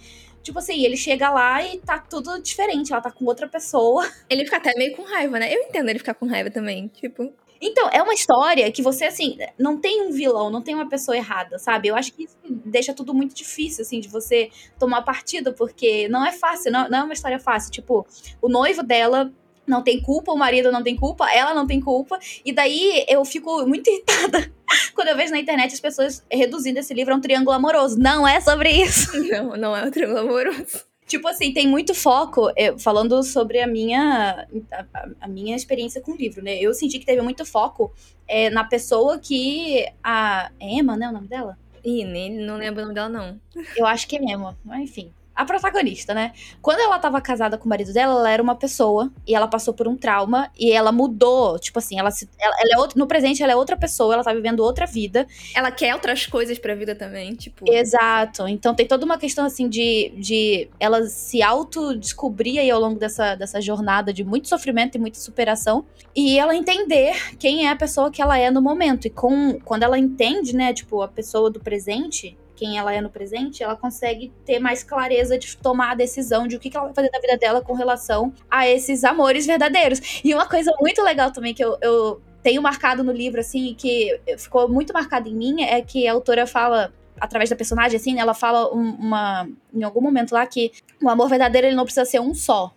[SPEAKER 2] Tipo assim, ele chega lá e tá tudo diferente. Ela tá com outra pessoa. [LAUGHS]
[SPEAKER 1] Ele fica até meio com raiva, né? Eu entendo ele ficar com raiva também. Tipo.
[SPEAKER 2] Então, é uma história que você, assim, não tem um vilão, não tem uma pessoa errada, sabe? Eu acho que isso deixa tudo muito difícil, assim, de você tomar partido, porque não é fácil, não, não é uma história fácil. Tipo, o noivo dela não tem culpa, o marido não tem culpa, ela não tem culpa. E daí eu fico muito [LAUGHS] irritada quando eu vejo na internet as pessoas reduzindo esse livro a um triângulo amoroso. Não é sobre isso. [LAUGHS]
[SPEAKER 1] Não, não é um triângulo amoroso.
[SPEAKER 2] Tipo assim, tem muito foco, eu, falando sobre a minha, a, a, minha experiência com o livro, né? Eu senti que teve muito foco é, na pessoa que. A Emma, né? O nome dela?
[SPEAKER 1] Ih, nem, não lembro o nome dela, não.
[SPEAKER 2] Eu acho que é Emma, mas enfim a protagonista, né? Quando ela tava casada com o marido dela, ela era uma pessoa e ela passou por um trauma e ela mudou. Tipo assim, ela, se, ela, ela é outra, no presente ela é outra pessoa, ela tá vivendo outra vida.
[SPEAKER 1] Ela quer outras coisas pra vida também, tipo.
[SPEAKER 2] Exato. Então tem toda uma questão assim de, de ela se autodescobrir aí ao longo dessa, dessa jornada de muito sofrimento e muita superação e ela entender quem é a pessoa que ela é no momento. E com, quando ela entende, né, tipo, a pessoa do presente, quem ela é no presente, ela consegue ter mais clareza de tomar a decisão de o que ela vai fazer da vida dela com relação a esses amores verdadeiros. E uma coisa muito legal também que eu, eu tenho marcado no livro, assim, que ficou muito marcado em mim, é que a autora fala através da personagem, assim, ela fala uma, em algum momento lá que o amor verdadeiro ele não precisa ser um só.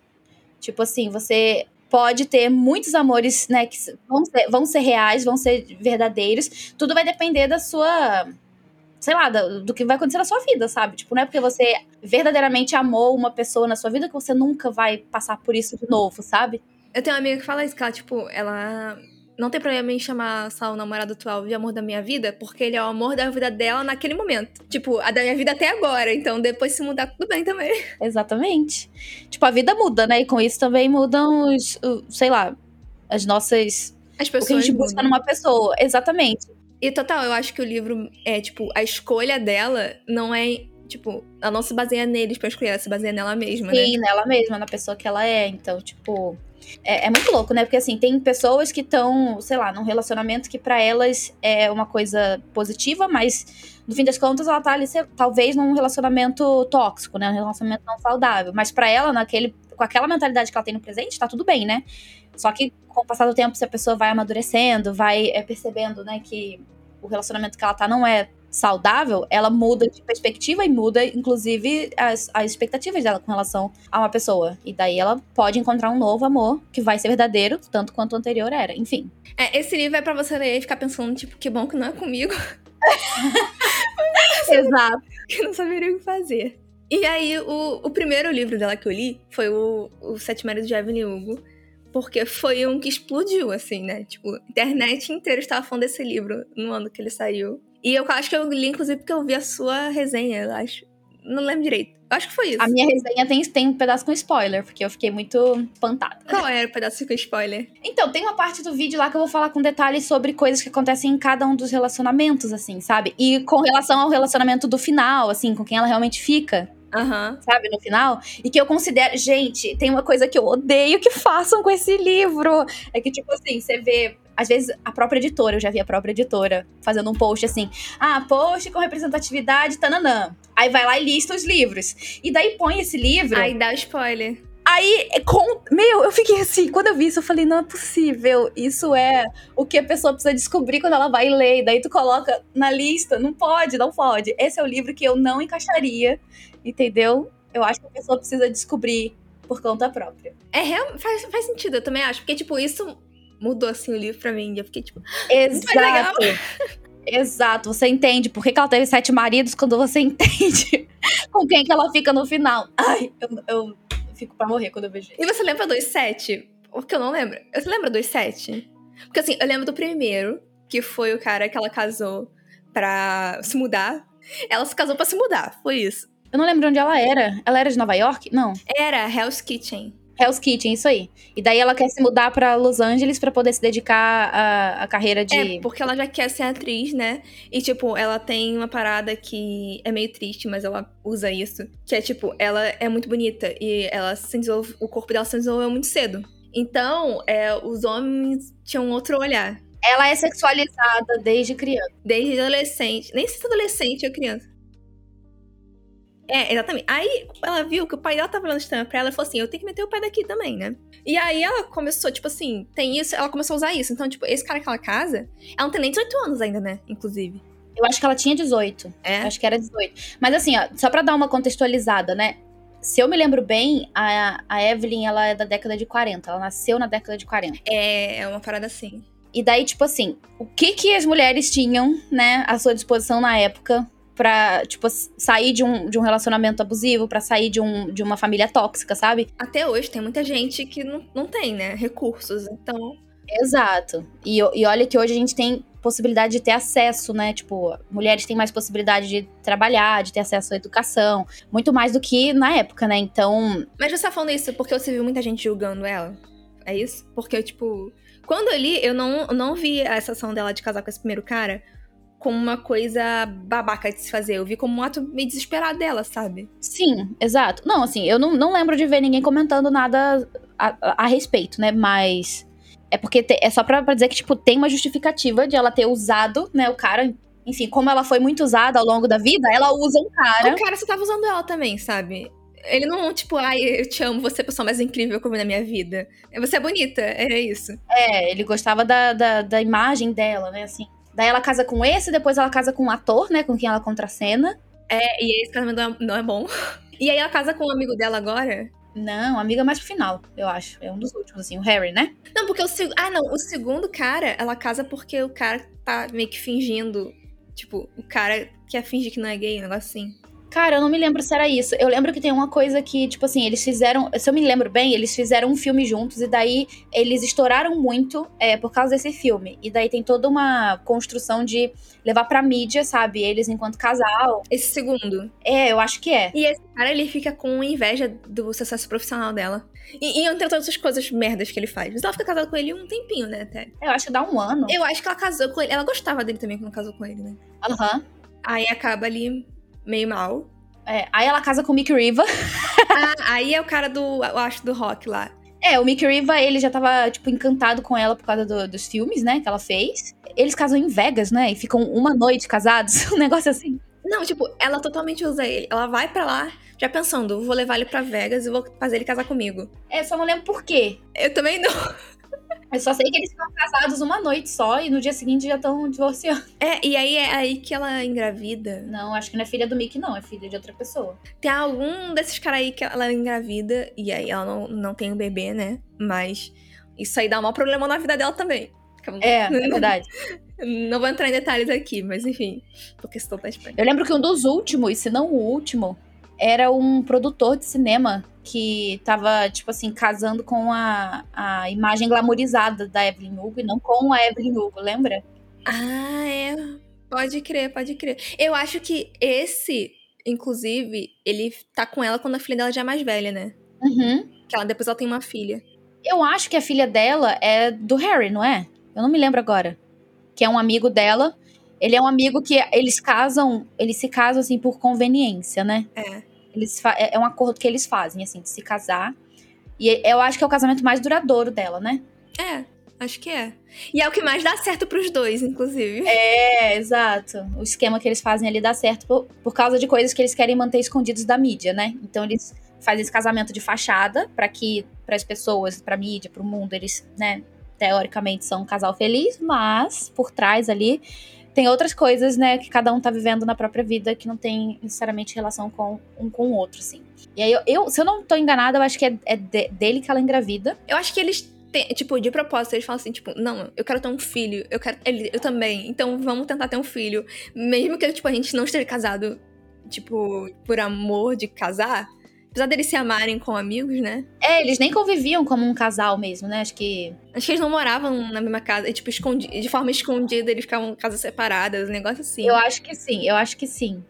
[SPEAKER 2] Tipo assim, você pode ter muitos amores, né, que vão ser, vão ser reais, vão ser verdadeiros. Tudo vai depender da sua sei lá, do, do, que vai acontecer na sua vida, sabe? Tipo, não é porque você verdadeiramente amou uma pessoa na sua vida que você nunca vai passar por isso de novo, sabe?
[SPEAKER 1] Eu tenho uma amiga que fala isso, que ela, tipo, ela não tem problema em chamar só o namorado atual de amor da minha vida, porque ele é o amor da vida dela naquele momento. Tipo, a da minha vida até agora. Então, depois se mudar, tudo bem também. [LAUGHS]
[SPEAKER 2] Exatamente. Tipo, a vida muda, né? E com isso também mudam os, sei lá, as nossas.
[SPEAKER 1] As pessoas.
[SPEAKER 2] O que a gente busca numa pessoa. Exatamente.
[SPEAKER 1] E total, eu acho que o livro é, tipo, a escolha dela não é, tipo, ela não se baseia neles pra escolher, ela se baseia nela mesma,
[SPEAKER 2] Sim,
[SPEAKER 1] né?
[SPEAKER 2] Sim, nela mesma, na pessoa que ela é. Então, tipo. É, é muito louco, né? Porque assim, tem pessoas que estão, sei lá, num relacionamento que para elas é uma coisa positiva, mas no fim das contas ela tá ali, talvez, num relacionamento tóxico, né? Um relacionamento não saudável. Mas para ela, naquele, com aquela mentalidade que ela tem no presente, tá tudo bem, né? Só que com o passar do tempo, se a pessoa vai amadurecendo, vai é, percebendo, né, que o relacionamento que ela tá não é saudável, ela muda de perspectiva e muda, inclusive, as, as expectativas dela com relação a uma pessoa. E daí ela pode encontrar um novo amor que vai ser verdadeiro, tanto quanto o anterior era. Enfim.
[SPEAKER 1] É, esse livro é para você ler e ficar pensando, tipo, que bom que não é comigo. [LAUGHS] [LAUGHS]
[SPEAKER 2] Exato.
[SPEAKER 1] Que não saberia o que fazer. E aí, o, o primeiro livro dela que eu li foi o, o Sete Maridos de Evelyn Hugo porque foi um que explodiu, assim, né? Tipo, a internet inteira estava falando desse livro no ano que ele saiu. E eu acho que eu li, inclusive, porque eu vi a sua resenha, eu acho. Não lembro direito. Eu acho que foi isso.
[SPEAKER 2] A minha resenha tem, tem um pedaço com spoiler, porque eu fiquei muito espantada.
[SPEAKER 1] Qual era o pedaço com spoiler?
[SPEAKER 2] Então, tem uma parte do vídeo lá que eu vou falar com detalhes sobre coisas que acontecem em cada um dos relacionamentos, assim, sabe? E com relação ao relacionamento do final, assim, com quem ela realmente fica.
[SPEAKER 1] Uhum.
[SPEAKER 2] Sabe, no final. E que eu considero. Gente, tem uma coisa que eu odeio que façam com esse livro. É que, tipo assim, você vê. Às vezes, a própria editora, eu já vi a própria editora fazendo um post assim: ah, post com representatividade, tananã. Aí vai lá e lista os livros. E daí põe esse livro.
[SPEAKER 1] Aí dá spoiler.
[SPEAKER 2] Aí, com. Meu, eu fiquei assim, quando eu vi isso, eu falei, não é possível. Isso é o que a pessoa precisa descobrir quando ela vai ler. Daí tu coloca na lista. Não pode, não pode. Esse é o livro que eu não encaixaria entendeu? Eu acho que a pessoa precisa descobrir por conta própria.
[SPEAKER 1] É, real, faz, faz sentido, eu também acho. Porque, tipo, isso mudou, assim, o livro pra mim. Eu fiquei, tipo,
[SPEAKER 2] exato. Exato, você entende por que, que ela teve sete maridos quando você [LAUGHS] entende com quem que ela fica no final. Ai, eu, eu fico pra morrer quando eu vejo isso.
[SPEAKER 1] E você lembra dos sete? Porque eu não lembro. Você lembra dos sete? Porque assim, eu lembro do primeiro, que foi o cara que ela casou pra se mudar. Ela se casou pra se mudar, foi isso.
[SPEAKER 2] Eu não lembro onde ela era. Ela era de Nova York? Não.
[SPEAKER 1] Era Hell's Kitchen.
[SPEAKER 2] Hell's Kitchen, isso aí. E daí ela quer se mudar para Los Angeles para poder se dedicar à, à carreira de.
[SPEAKER 1] É, porque ela já quer ser atriz, né? E, tipo, ela tem uma parada que é meio triste, mas ela usa isso. Que é, tipo, ela é muito bonita e ela se desenvolve, o corpo dela se desenvolveu muito cedo. Então, é, os homens tinham outro olhar.
[SPEAKER 2] Ela é sexualizada desde criança.
[SPEAKER 1] Desde adolescente. Nem se é adolescente ou criança. É, exatamente. Aí ela viu que o pai dela tava falando estranho pra ela e falou assim: eu tenho que meter o pai daqui também, né? E aí ela começou, tipo assim, tem isso, ela começou a usar isso. Então, tipo, esse cara que ela casa, ela não tem nem 18 anos ainda, né? Inclusive.
[SPEAKER 2] Eu acho que ela tinha 18.
[SPEAKER 1] É.
[SPEAKER 2] Acho que era 18. Mas assim, ó, só pra dar uma contextualizada, né? Se eu me lembro bem, a, a Evelyn, ela é da década de 40. Ela nasceu na década de 40.
[SPEAKER 1] É, é uma parada assim.
[SPEAKER 2] E daí, tipo assim, o que que as mulheres tinham, né, à sua disposição na época pra, tipo, sair de um, de um relacionamento abusivo, pra sair de, um, de uma família tóxica, sabe?
[SPEAKER 1] Até hoje tem muita gente que não, não tem, né, recursos. Então,
[SPEAKER 2] Exato. E, e olha que hoje a gente tem possibilidade de ter acesso, né? Tipo, mulheres têm mais possibilidade de trabalhar, de ter acesso à educação, muito mais do que na época, né? Então,
[SPEAKER 1] Mas você tá falando isso porque você viu muita gente julgando ela? É isso? Porque, tipo, quando eu li, eu não, não vi essa ação dela de casar com esse primeiro cara como uma coisa babaca de se fazer. Eu vi como um ato meio desesperado dela, sabe?
[SPEAKER 2] sim, exato. Não, assim, eu não, não lembro de ver ninguém comentando nada a, a- a respeito, né? Mas é porque te- é só pra, pra dizer que, tipo, tem uma justificativa de ela ter usado, né, o cara. Enfim, como ela foi muito usada ao longo da vida, ela usa um cara.
[SPEAKER 1] O cara só tava usando ela também, sabe? Ele não, tipo, ai, eu te amo, você é a pessoa mais incrível que eu vi na minha vida. Você é bonita, é isso.
[SPEAKER 2] É, ele gostava da, da, da imagem dela, né, assim. Daí ela casa com esse, depois ela casa com um ator, né, com quem ela contracena.
[SPEAKER 1] É, e esse casamento não é, não é bom. [LAUGHS] E aí ela casa com um amigo dela agora.
[SPEAKER 2] Não, amiga mais pro final, eu acho. É um dos últimos, assim, o Harry, né?
[SPEAKER 1] Não, porque o segundo. Ah, não. O segundo cara, ela casa porque o cara tá meio que fingindo. Tipo, o cara quer fingir que não é gay, um negócio assim.
[SPEAKER 2] Cara, eu não me lembro se era isso. Eu lembro que tem uma coisa que, tipo assim, eles fizeram. Se eu me lembro bem, eles fizeram um filme juntos e daí eles estouraram muito é, por causa desse filme. E daí tem toda uma construção de levar pra mídia, sabe? Eles enquanto casal.
[SPEAKER 1] Esse segundo.
[SPEAKER 2] É, eu acho que é.
[SPEAKER 1] E esse cara, ele fica com inveja do sucesso profissional dela. E, e entre todas essas coisas merdas que ele faz. Mas ela fica casada com ele um tempinho, né, até.
[SPEAKER 2] Eu acho que dá um ano.
[SPEAKER 1] Eu acho que ela casou com ele. Ela gostava dele também quando casou com ele, né?
[SPEAKER 2] Aham.
[SPEAKER 1] Aí acaba ali meio mal.
[SPEAKER 2] É, aí ela casa com o Mick Riva. [LAUGHS]
[SPEAKER 1] Ah, aí é o cara do, eu acho, do rock lá.
[SPEAKER 2] É, o Mick Riva, ele já tava, tipo, encantado com ela por causa do- dos filmes, né, que ela fez. Eles casam em Vegas, né, e ficam uma noite casados, [LAUGHS] um negócio assim.
[SPEAKER 1] Não, tipo, ela totalmente usa ele. Ela vai pra lá já pensando, vou levar ele pra Vegas e vou fazer ele casar comigo.
[SPEAKER 2] É, só não lembro por quê.
[SPEAKER 1] Eu também não.
[SPEAKER 2] Eu só sei que eles ficam casados uma noite só e no dia seguinte já estão divorciando.
[SPEAKER 1] É, e aí é aí que ela engravida.
[SPEAKER 2] Não, acho que não é filha do Mick, não, é filha de outra pessoa.
[SPEAKER 1] Tem algum desses caras aí que ela engravida e aí ela não, não tem o bebê, né? Mas isso aí dá um maior problema na vida dela também.
[SPEAKER 2] É, é verdade. [LAUGHS]
[SPEAKER 1] Não vou entrar em detalhes aqui, mas enfim. Porque senão tá estranho.
[SPEAKER 2] Eu lembro que um dos últimos, se não o último, era um produtor de cinema que tava, tipo assim, casando com a, a imagem glamorizada da Evelyn Hugo e não com a Evelyn Hugo, lembra?
[SPEAKER 1] Ah, é. Pode crer, pode crer. Eu acho que esse, inclusive, ele tá com ela quando a filha dela já é mais velha, né?
[SPEAKER 2] Uhum.
[SPEAKER 1] Que ela depois ela tem uma filha.
[SPEAKER 2] Eu acho que a filha dela é do Harry, não é? Eu não me lembro agora. Que é um amigo dela. Ele é um amigo que eles casam, eles se casam assim por conveniência, né?
[SPEAKER 1] É.
[SPEAKER 2] Eles é é um acordo que eles fazem, assim, de se casar. E eu acho que é o casamento mais duradouro dela, né?
[SPEAKER 1] É, acho que é. E é o que mais dá certo pros dois, inclusive.
[SPEAKER 2] É, exato. O esquema que eles fazem ali dá certo por, por causa de coisas que eles querem manter escondidos da mídia, né? Então eles fazem esse casamento de fachada para que para as pessoas, para mídia, para o mundo, eles, né, teoricamente são um casal feliz, mas por trás ali tem outras coisas, né, que cada um tá vivendo na própria vida que não tem necessariamente relação com um com o outro, assim. E aí eu, eu- se eu não tô enganada, eu acho que é, é de- dele que ela engravida.
[SPEAKER 1] Eu acho que eles têm, tipo, de propósito, eles falam assim, tipo, não, eu quero ter um filho, eu quero. Ele, eu também. Então vamos tentar ter um filho. Mesmo que, tipo, a gente não esteja casado, tipo, por amor de casar. Apesar deles se amarem com amigos, né?
[SPEAKER 2] É, eles nem conviviam como um casal mesmo, né? Acho que
[SPEAKER 1] Acho que eles não moravam na mesma casa. E, tipo, escondi de forma escondida, eles ficavam em casas separadas, um negócio assim.
[SPEAKER 2] eu acho que sim, eu acho que sim.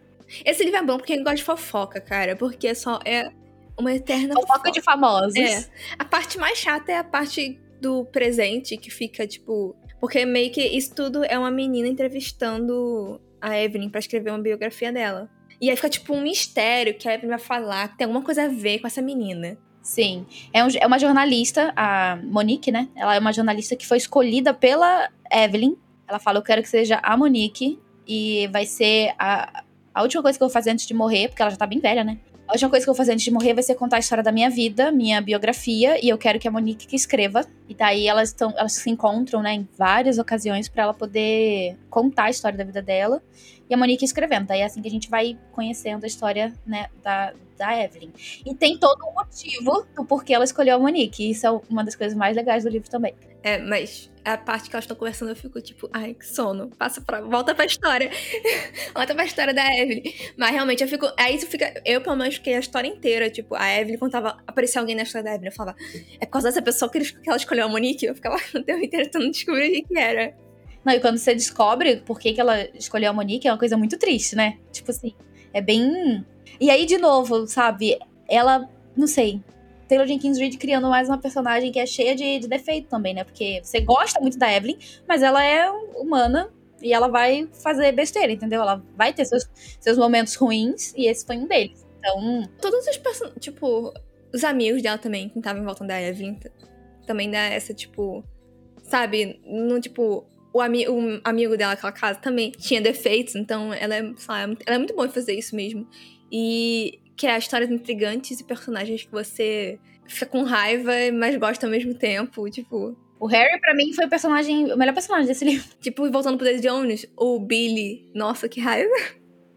[SPEAKER 1] Esse livro é bom porque ele gosta de fofoca, cara. Porque é só é uma eterna
[SPEAKER 2] Fofoca de famosos.
[SPEAKER 1] É. A parte mais chata é a parte do presente, que fica, tipo. Porque meio que isso tudo é uma menina entrevistando a Evelyn pra escrever uma biografia dela. E aí fica, tipo, um mistério que a Evelyn vai falar que tem alguma coisa a ver com essa menina.
[SPEAKER 2] Sim. É, um, é uma jornalista, a Monique, né? Ela é uma jornalista que foi escolhida pela Evelyn. Ela fala: Eu quero que seja a Monique. E vai ser a, a última coisa que eu vou fazer antes de morrer, porque ela já tá bem velha, né? A última coisa que eu vou fazer antes de morrer vai ser contar a história da minha vida, minha biografia, e eu quero que a Monique que escreva. E daí elas, tão, elas se encontram, né, em várias ocasiões para ela poder contar a história da vida dela. E a Monique escrevendo. Daí é assim que a gente vai conhecendo a história, né, da, da Evelyn. E tem todo um motivo do porquê ela escolheu a Monique. Isso é uma das coisas mais legais do livro também.
[SPEAKER 1] É, mas a parte que elas estão conversando, eu fico tipo, ai, que sono. Passa pra. Volta pra história. [LAUGHS] volta pra história da Evelyn. Mas realmente eu fico. Aí isso fica. Eu, pelo menos, fiquei a história inteira. Tipo, a Evelyn, quando tava. Aparecia alguém na história da Evelyn, eu falava, é por causa dessa pessoa que, ela escolheu a Monique? Eu ficava o tempo inteiro tentando descobrir o que era.
[SPEAKER 2] Não, e quando você descobre por que, que ela escolheu a Monique, é uma coisa muito triste, né? Tipo assim, é bem. E aí, de novo, sabe? Ela, não sei, Taylor Jenkins Reid criando mais uma personagem que é cheia de, de defeito também, né? Porque você gosta muito da Evelyn, mas ela é humana e ela vai fazer besteira, entendeu? Ela vai ter seus, seus momentos ruins e esse foi um deles. Então.
[SPEAKER 1] Todos os personagens. Tipo, os amigos dela também, que estavam em volta da Evelyn, também dá essa, tipo. Sabe? No tipo. O, ami o amigo dela, aquela casa, também tinha defeitos, então ela é, sabe, ela é muito boa em fazer isso mesmo. E que é histórias intrigantes e personagens que você fica com raiva, mas gosta ao mesmo tempo, tipo...
[SPEAKER 2] O Harry, para mim, foi o personagem, o melhor personagem desse livro. [LAUGHS]
[SPEAKER 1] Tipo, voltando pro Daisy Jones, o Billy, nossa, que raiva.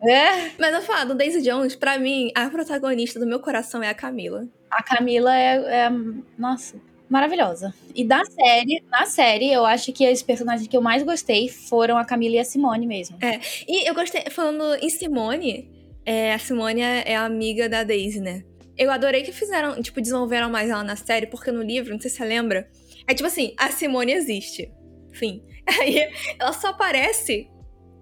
[SPEAKER 2] É.
[SPEAKER 1] Mas eu falo, do Daisy Jones, pra mim, a protagonista do meu coração é a Camila.
[SPEAKER 2] A Camila é, é nossa, maravilhosa. E da série, na série, eu acho que os personagens que eu mais gostei foram a Camila e a Simone mesmo.
[SPEAKER 1] É. E eu gostei, falando em Simone, é, a Simone é a amiga da Daisy, né? Eu adorei que fizeram, tipo, desenvolveram mais ela na série, porque no livro, não sei se você lembra, é tipo assim, a Simone existe. Enfim. [LAUGHS] Aí ela só aparece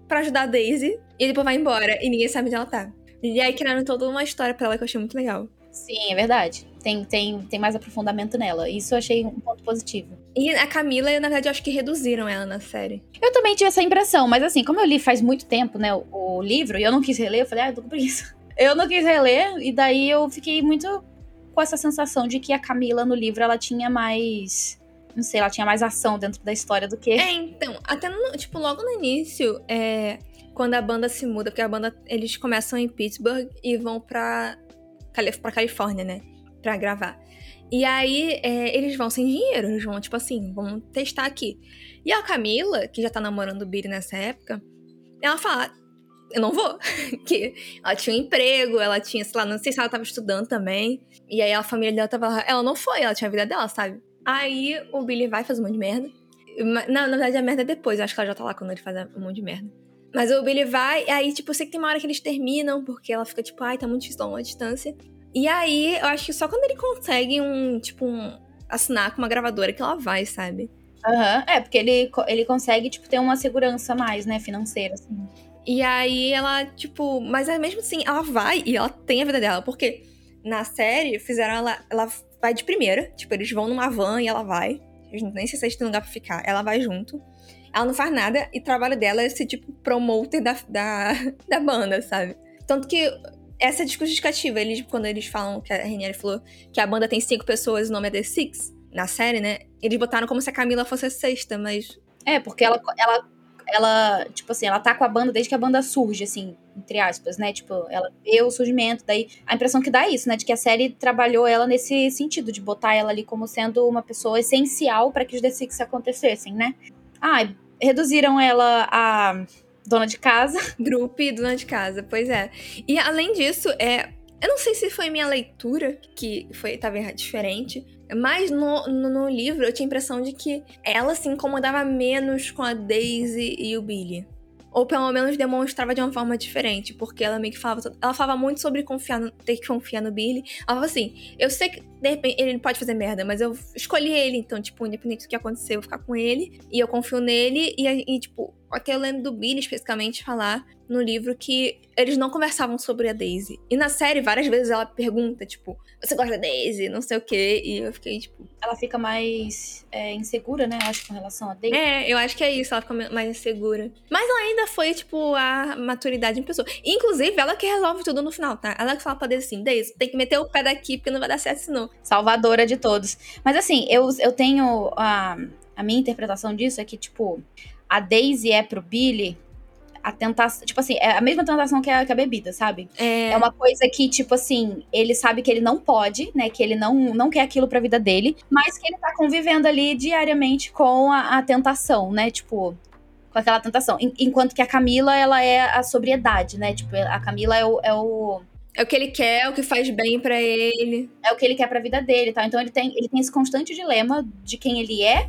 [SPEAKER 1] para ajudar a Daisy e depois vai embora e ninguém sabe onde ela tá. E aí criaram toda uma história para ela que eu achei muito legal.
[SPEAKER 2] Sim, é verdade. Tem, tem, tem mais aprofundamento nela. Isso eu achei um ponto positivo.
[SPEAKER 1] E a Camila, na verdade, eu acho que reduziram ela na série.
[SPEAKER 2] Eu também tive essa impressão, mas assim, como eu li faz muito tempo, né, o, o livro, e eu não quis reler, eu falei, ah, eu tô com preguiça. [LAUGHS] Eu não quis reler, e daí eu fiquei muito com essa sensação de que a Camila no livro, ela tinha mais não sei, ela tinha mais ação dentro da história do que.
[SPEAKER 1] É, então, até no, tipo, logo no início, é, quando a banda se muda, porque a banda, eles começam em Pittsburgh e vão pra, pra Califórnia, né? Pra gravar. E aí, é, eles vão sem dinheiro, eles vão, tipo assim, vamos testar aqui. E a Camila, que já tá namorando o Billy nessa época, ela fala, eu não vou. [LAUGHS] que ela tinha um emprego, ela tinha, sei lá, não sei se ela tava estudando também. E aí a família dela tava. Ela não foi, ela tinha a vida dela, sabe? Aí o Billy vai fazer um monte de merda. Na, na verdade, a merda é depois. Eu acho que ela já tá lá quando ele faz um monte de merda. Mas o Billy vai, e aí, tipo, eu sei que tem uma hora que eles terminam, porque ela fica tipo, ai, tá muito distante, uma distância. E aí, eu acho que só quando ele consegue um, tipo, um, assinar com uma gravadora que ela vai, sabe?
[SPEAKER 2] Aham, uhum. é, porque ele, ele consegue, tipo, ter uma segurança mais, né, financeira, assim.
[SPEAKER 1] E aí ela, tipo, mas é mesmo assim, ela vai e ela tem a vida dela, porque na série fizeram ela, ela vai de primeira, tipo, eles vão numa van e ela vai. Nem sei se eles têm lugar pra ficar. Ela vai junto. Ela não faz nada e o trabalho dela é ser, tipo, promoter da, da, [LAUGHS] da banda, sabe? Tanto que essa é a justificativa. Eles, quando eles falam, que a Renieri falou que a banda tem cinco pessoas e o nome é The Six, na série, né? Eles botaram como se a Camila fosse a sexta, mas.
[SPEAKER 2] É, porque ela, ela, ela, tipo assim, ela tá com a banda desde que a banda surge, assim, entre aspas, né? Tipo, ela vê o surgimento, daí a impressão que dá é isso, né? De que a série trabalhou ela nesse sentido, de botar ela ali como sendo uma pessoa essencial para que os The Six acontecessem, né? Ah, reduziram ela a dona de casa. [LAUGHS]
[SPEAKER 1] Grupo e dona de casa, pois é. E além disso, é. Eu não sei se foi minha leitura que foi tava diferente, mas no, no, no, livro eu tinha a impressão de que ela se incomodava menos com a Daisy e o Billy. Ou pelo menos demonstrava de uma forma diferente, porque ela meio que falava. Ela falava muito sobre confiar no, ter que confiar no Billy. Ela falava assim: eu sei que de repente ele pode fazer merda, mas eu escolhi ele, então, tipo, independente do que acontecer, eu vou ficar com ele. E eu confio nele. E, e tipo, até eu lendo do Billy especificamente falar no livro que eles não conversavam sobre a Daisy. E na série, várias vezes ela pergunta, tipo, você gosta da Daisy? Não sei o quê. E eu fiquei, tipo.
[SPEAKER 2] Ela fica mais é, insegura, né? Eu acho, com relação a Daisy.
[SPEAKER 1] É, eu acho que é isso, ela fica mais insegura. Mas ela ainda foi, tipo, a maturidade em pessoa. Inclusive, ela que resolve tudo no final, tá? Ela que fala pra Daisy assim, Daisy, tem que meter o pé daqui, porque não vai dar certo senão.
[SPEAKER 2] Salvadora de todos. Mas assim, eu, eu tenho. A, a minha interpretação disso é que, tipo, a Daisy é pro Billy a tentação. Tipo assim, é a mesma tentação que a, que a bebida, sabe? É... é uma coisa que, tipo assim, ele sabe que ele não pode, né? Que ele não, não quer aquilo pra vida dele, mas que ele tá convivendo ali diariamente com a, a tentação, né? Tipo, com aquela tentação. Enquanto que a Camila, ela é a sobriedade, né? Tipo, a Camila é o. É o,
[SPEAKER 1] é o que ele quer, é o que faz bem para ele.
[SPEAKER 2] É o que ele quer pra vida dele, tá? Então ele tem, ele tem esse constante dilema de quem ele é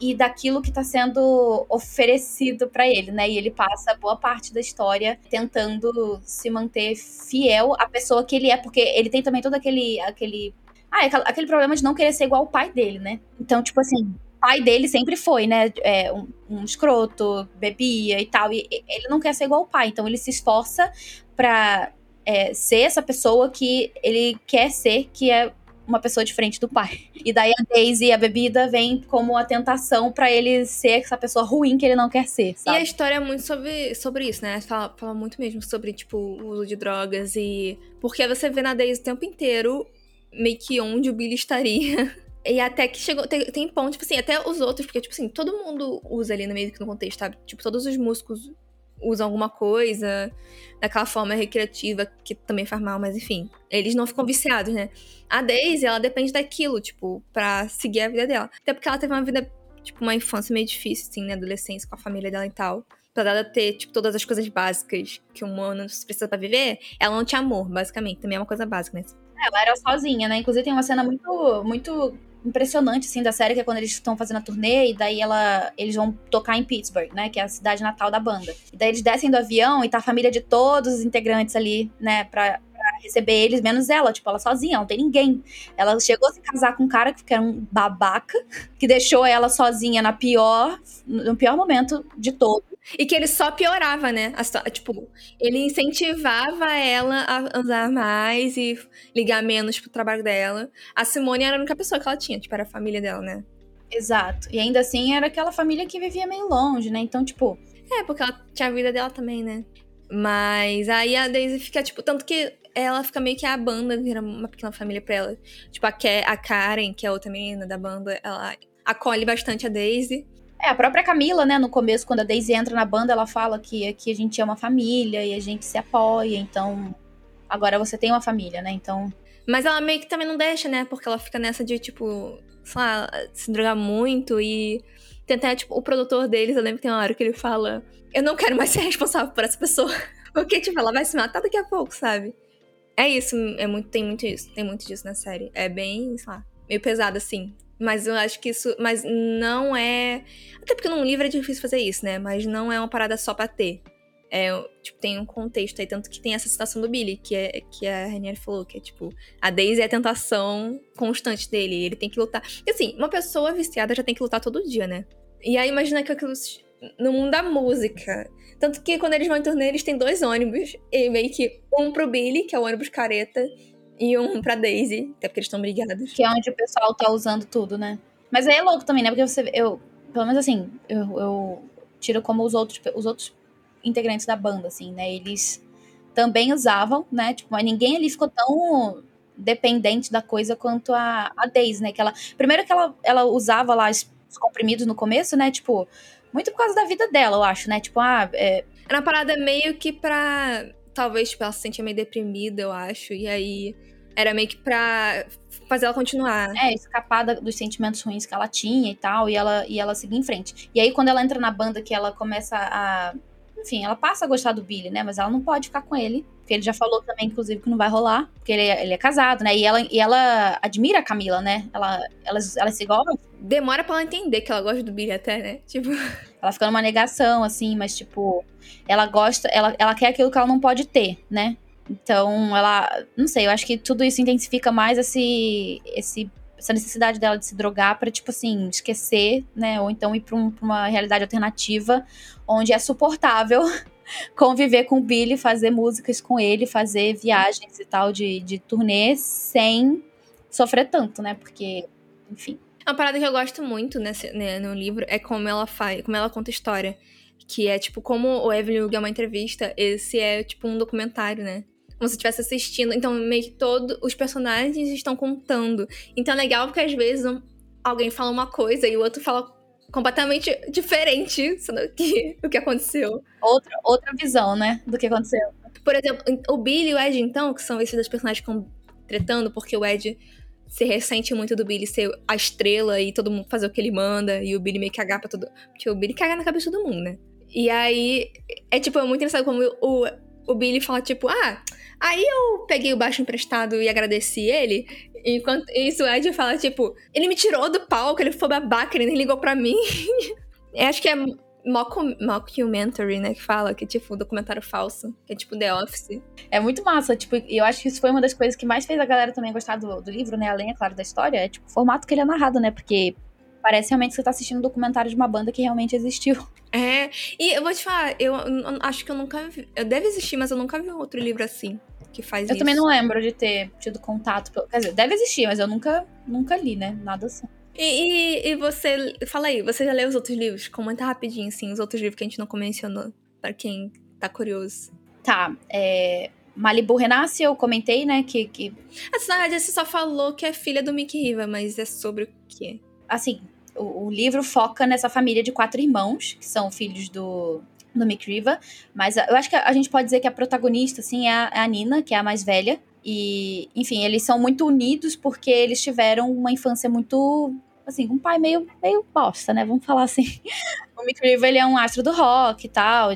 [SPEAKER 2] e daquilo que está sendo oferecido para ele, né? E ele passa boa parte da história tentando se manter fiel à pessoa que ele é, porque ele tem também todo aquele aquele ah, aquele problema de não querer ser igual ao pai dele, né? Então, tipo assim, pai dele sempre foi, né? É, um, um, escroto, bebia e tal. E ele não quer ser igual ao pai, então ele se esforça pra é, ser essa pessoa que ele quer ser, que é uma pessoa diferente do pai. E daí a Daisy, a bebida, vem como a tentação para ele ser essa pessoa ruim que ele não quer ser, sabe?
[SPEAKER 1] E a história é muito sobre, sobre isso, né? Fala, fala muito mesmo sobre, tipo, o uso de drogas e... Porque você vê na Daisy o tempo inteiro meio que onde o Billy estaria. [LAUGHS] E até que chegou. Tem, tem ponto, tipo assim, até os outros, porque, tipo assim, todo mundo usa ali no meio que no contexto, sabe? Tipo, todos os músicos usam alguma coisa daquela forma recreativa que também faz mal, mas enfim, eles não ficam viciados, né? A Daisy, ela depende daquilo, tipo, pra seguir a vida dela. Até porque ela teve uma vida, tipo, uma infância meio difícil, assim, né? Adolescência com a família dela e tal. Pra ela ter, tipo, todas as coisas básicas que um humano precisa pra viver, ela não tinha amor, basicamente. Também é uma coisa básica, né?
[SPEAKER 2] Ela era sozinha, né? Inclusive tem uma cena muito, muito impressionante, assim, da série, que é quando eles estão fazendo a turnê, e daí ela, eles vão tocar em Pittsburgh, né, que é a cidade natal da banda. E daí eles descem do avião e tá a família de todos os integrantes ali, né, pra, receber eles, menos ela, tipo, ela sozinha, não tem ninguém. Ela chegou a se casar com um cara que era um babaca, que deixou ela sozinha na pior, no pior momento de todo.
[SPEAKER 1] E que ele só piorava, né? A, tipo, ele incentivava ela a andar mais e ligar menos pro trabalho dela. A Simone era a única pessoa que ela tinha, tipo, era a família dela, né?
[SPEAKER 2] Exato. E ainda assim era aquela família que vivia meio longe, né? Então, tipo.
[SPEAKER 1] É, porque ela tinha a vida dela também, né? Mas aí a Daisy fica, tipo, tanto que ela fica meio que a banda vira uma pequena família pra ela. Tipo, a, a Karen, que é a outra menina da banda, ela acolhe bastante a Daisy.
[SPEAKER 2] É, a própria Camila, né, no começo, quando a Daisy entra na banda, ela fala que aqui a gente é uma família e a gente se apoia, então agora você tem uma família, né? Então.
[SPEAKER 1] Mas ela meio que também não deixa, né? Porque ela fica nessa de, tipo, sei lá, se drogar muito e tentar, tipo, o produtor deles, eu lembro que tem uma hora que ele fala: Eu não quero mais ser responsável por essa pessoa. [LAUGHS] Porque, tipo, ela vai se matar daqui a pouco, sabe? É isso, é muito, tem muito isso, tem muito disso na série. É bem, sei lá, meio pesado assim. Mas eu acho que isso. Mas não é. Até porque num livro é difícil fazer isso, né? Mas não é uma parada só pra ter. É, tipo, tem um contexto aí, tanto que tem essa citação do Billy, que, é, que a Renier falou, que é tipo, a Daisy é a tentação constante dele, ele tem que lutar. E assim, uma pessoa viciada já tem que lutar todo dia, né? E aí imagina que aquilo no mundo da música. Tanto que quando eles vão em turnê, eles têm dois ônibus, e meio que um pro Billy, que é o ônibus careta, e um pra Daisy, até porque eles estão brigados.
[SPEAKER 2] Que é onde o pessoal tá usando tudo, né? Mas aí é louco também, né? Porque você. Eu, pelo menos assim, eu, eu tiro como os outros, os outros integrantes da banda, assim, né? Eles também usavam, né? Tipo, mas ninguém ali ficou tão dependente da coisa quanto a, a Daisy, né? Que ela, primeiro que ela, ela usava lá os comprimidos no começo, né? Tipo, muito por causa da vida dela, eu acho, né? Tipo, ah. É...
[SPEAKER 1] Era uma parada meio que pra. Talvez, tipo, ela se sentia meio deprimida, eu acho. E aí. Era meio que pra fazer ela continuar.
[SPEAKER 2] É, escapar dos sentimentos ruins que ela tinha e tal, e ela, e ela seguir em frente. E aí, quando ela entra na banda, que ela começa a. Enfim, ela passa a gostar do Billy, né? Mas ela não pode ficar com ele. Porque ele já falou também, inclusive, que não vai rolar. Porque ele é, ele é casado, né? E ela, e ela admira a Camila, né? Ela, elas, elas se gostam.
[SPEAKER 1] Demora pra ela entender que ela gosta do Billy até, né? Tipo. [LAUGHS]
[SPEAKER 2] Ela fica numa negação, assim, mas, tipo, ela gosta, ela, ela quer aquilo que ela não pode ter, né? Então, ela. Não sei, eu acho que tudo isso intensifica mais esse. esse essa necessidade dela de se drogar para tipo assim, esquecer, né? Ou então ir pra, um, uma realidade alternativa onde é suportável [LAUGHS] conviver com o Billy, fazer músicas com ele, fazer viagens e tal de, de turnê sem sofrer tanto, né? Porque, enfim.
[SPEAKER 1] Uma parada que eu gosto muito nesse, né, no livro é como ela faz, como ela conta história. Que é tipo, como o Evelyn Hugo é uma entrevista, esse é tipo um documentário, né? Como se estivesse assistindo. Então, meio que todos os personagens estão contando. Então é legal porque às vezes um, alguém fala uma coisa e o outro fala completamente diferente do que, [LAUGHS] do que aconteceu.
[SPEAKER 2] Outra, outra visão, né? Do que aconteceu.
[SPEAKER 1] Por exemplo, o Billy e o Ed, então, que são esses dois personagens que estão tretando, porque o Ed se ressente muito do Billy ser a estrela e todo mundo fazer o que ele manda, e o Billy meio que cagar pra todo. Porque o Billy caga na cabeça todo mundo, né? E aí, é tipo, é muito engraçado como o, o Billy fala, tipo, ah, aí eu peguei o baixo emprestado e agradeci ele. Enquanto isso, o Ed fala, tipo, ele me tirou do palco, ele foi babaca, ele nem ligou pra mim. eu [LAUGHS] acho que é mockumentary, né, que fala, que é tipo documentário falso, que é tipo The Office.
[SPEAKER 2] É muito massa, tipo, eu acho que isso foi uma das coisas que mais fez a galera também gostar do, do livro, né, além, é claro, da história, é tipo o formato que ele é narrado, né, porque parece realmente que você tá assistindo um documentário de uma banda que realmente existiu.
[SPEAKER 1] É, e eu vou te falar, eu, eu acho que eu nunca vi, eu deve existir, mas eu nunca vi um outro livro assim, que faz
[SPEAKER 2] eu
[SPEAKER 1] isso.
[SPEAKER 2] também não lembro de ter tido contato, quer dizer, deve existir, mas eu nunca, nunca li, né, nada assim.
[SPEAKER 1] E, e, e, você, fala aí, você já leu os outros livros? Comenta rapidinho, assim, os outros livros que a gente não mencionou, para quem tá curioso.
[SPEAKER 2] Tá, é... Malibu Renasce, eu comentei, né, que... que...
[SPEAKER 1] Na verdade, você só falou que é filha do Mickey Riva, mas é sobre o quê?
[SPEAKER 2] Assim, o, o, livro foca nessa família de quatro irmãos, que são filhos do, do Mick Riva, mas eu acho que a, a gente pode dizer que a protagonista, assim, é a, é a Nina, que é a mais velha, e, enfim, eles são muito unidos porque eles tiveram uma infância muito assim, um pai meio, meio bosta, né? Vamos falar assim. [LAUGHS] o Mick River, ele é um astro do rock e tal.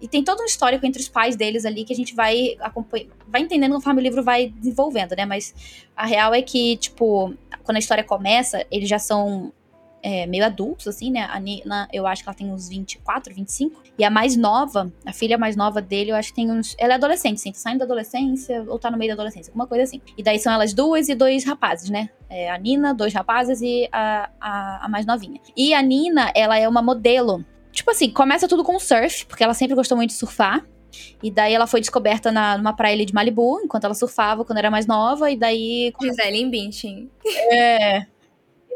[SPEAKER 2] E tem todo um histórico entre os pais deles ali que a gente vai acompanhar, vai entendendo conforme o livro vai desenvolvendo, né? Mas a real é que, tipo, quando a história começa, eles já são é, meio adultos, assim, né? A Nina, eu acho que ela tem uns 24, 25. E a mais nova, a filha mais nova dele, eu acho que tem uns. Ela é adolescente, assim, tá saindo da adolescência ou tá no meio da adolescência, alguma coisa assim. E daí são elas duas e dois rapazes, né? É, a Nina, dois rapazes e a, a, a mais novinha. E a Nina, ela é uma modelo. Tipo assim, começa tudo com surf, porque ela sempre gostou muito de surfar. E daí ela foi descoberta na, numa praia de Malibu, enquanto ela surfava quando era mais nova, e daí.
[SPEAKER 1] Gisele Bündchen.
[SPEAKER 2] É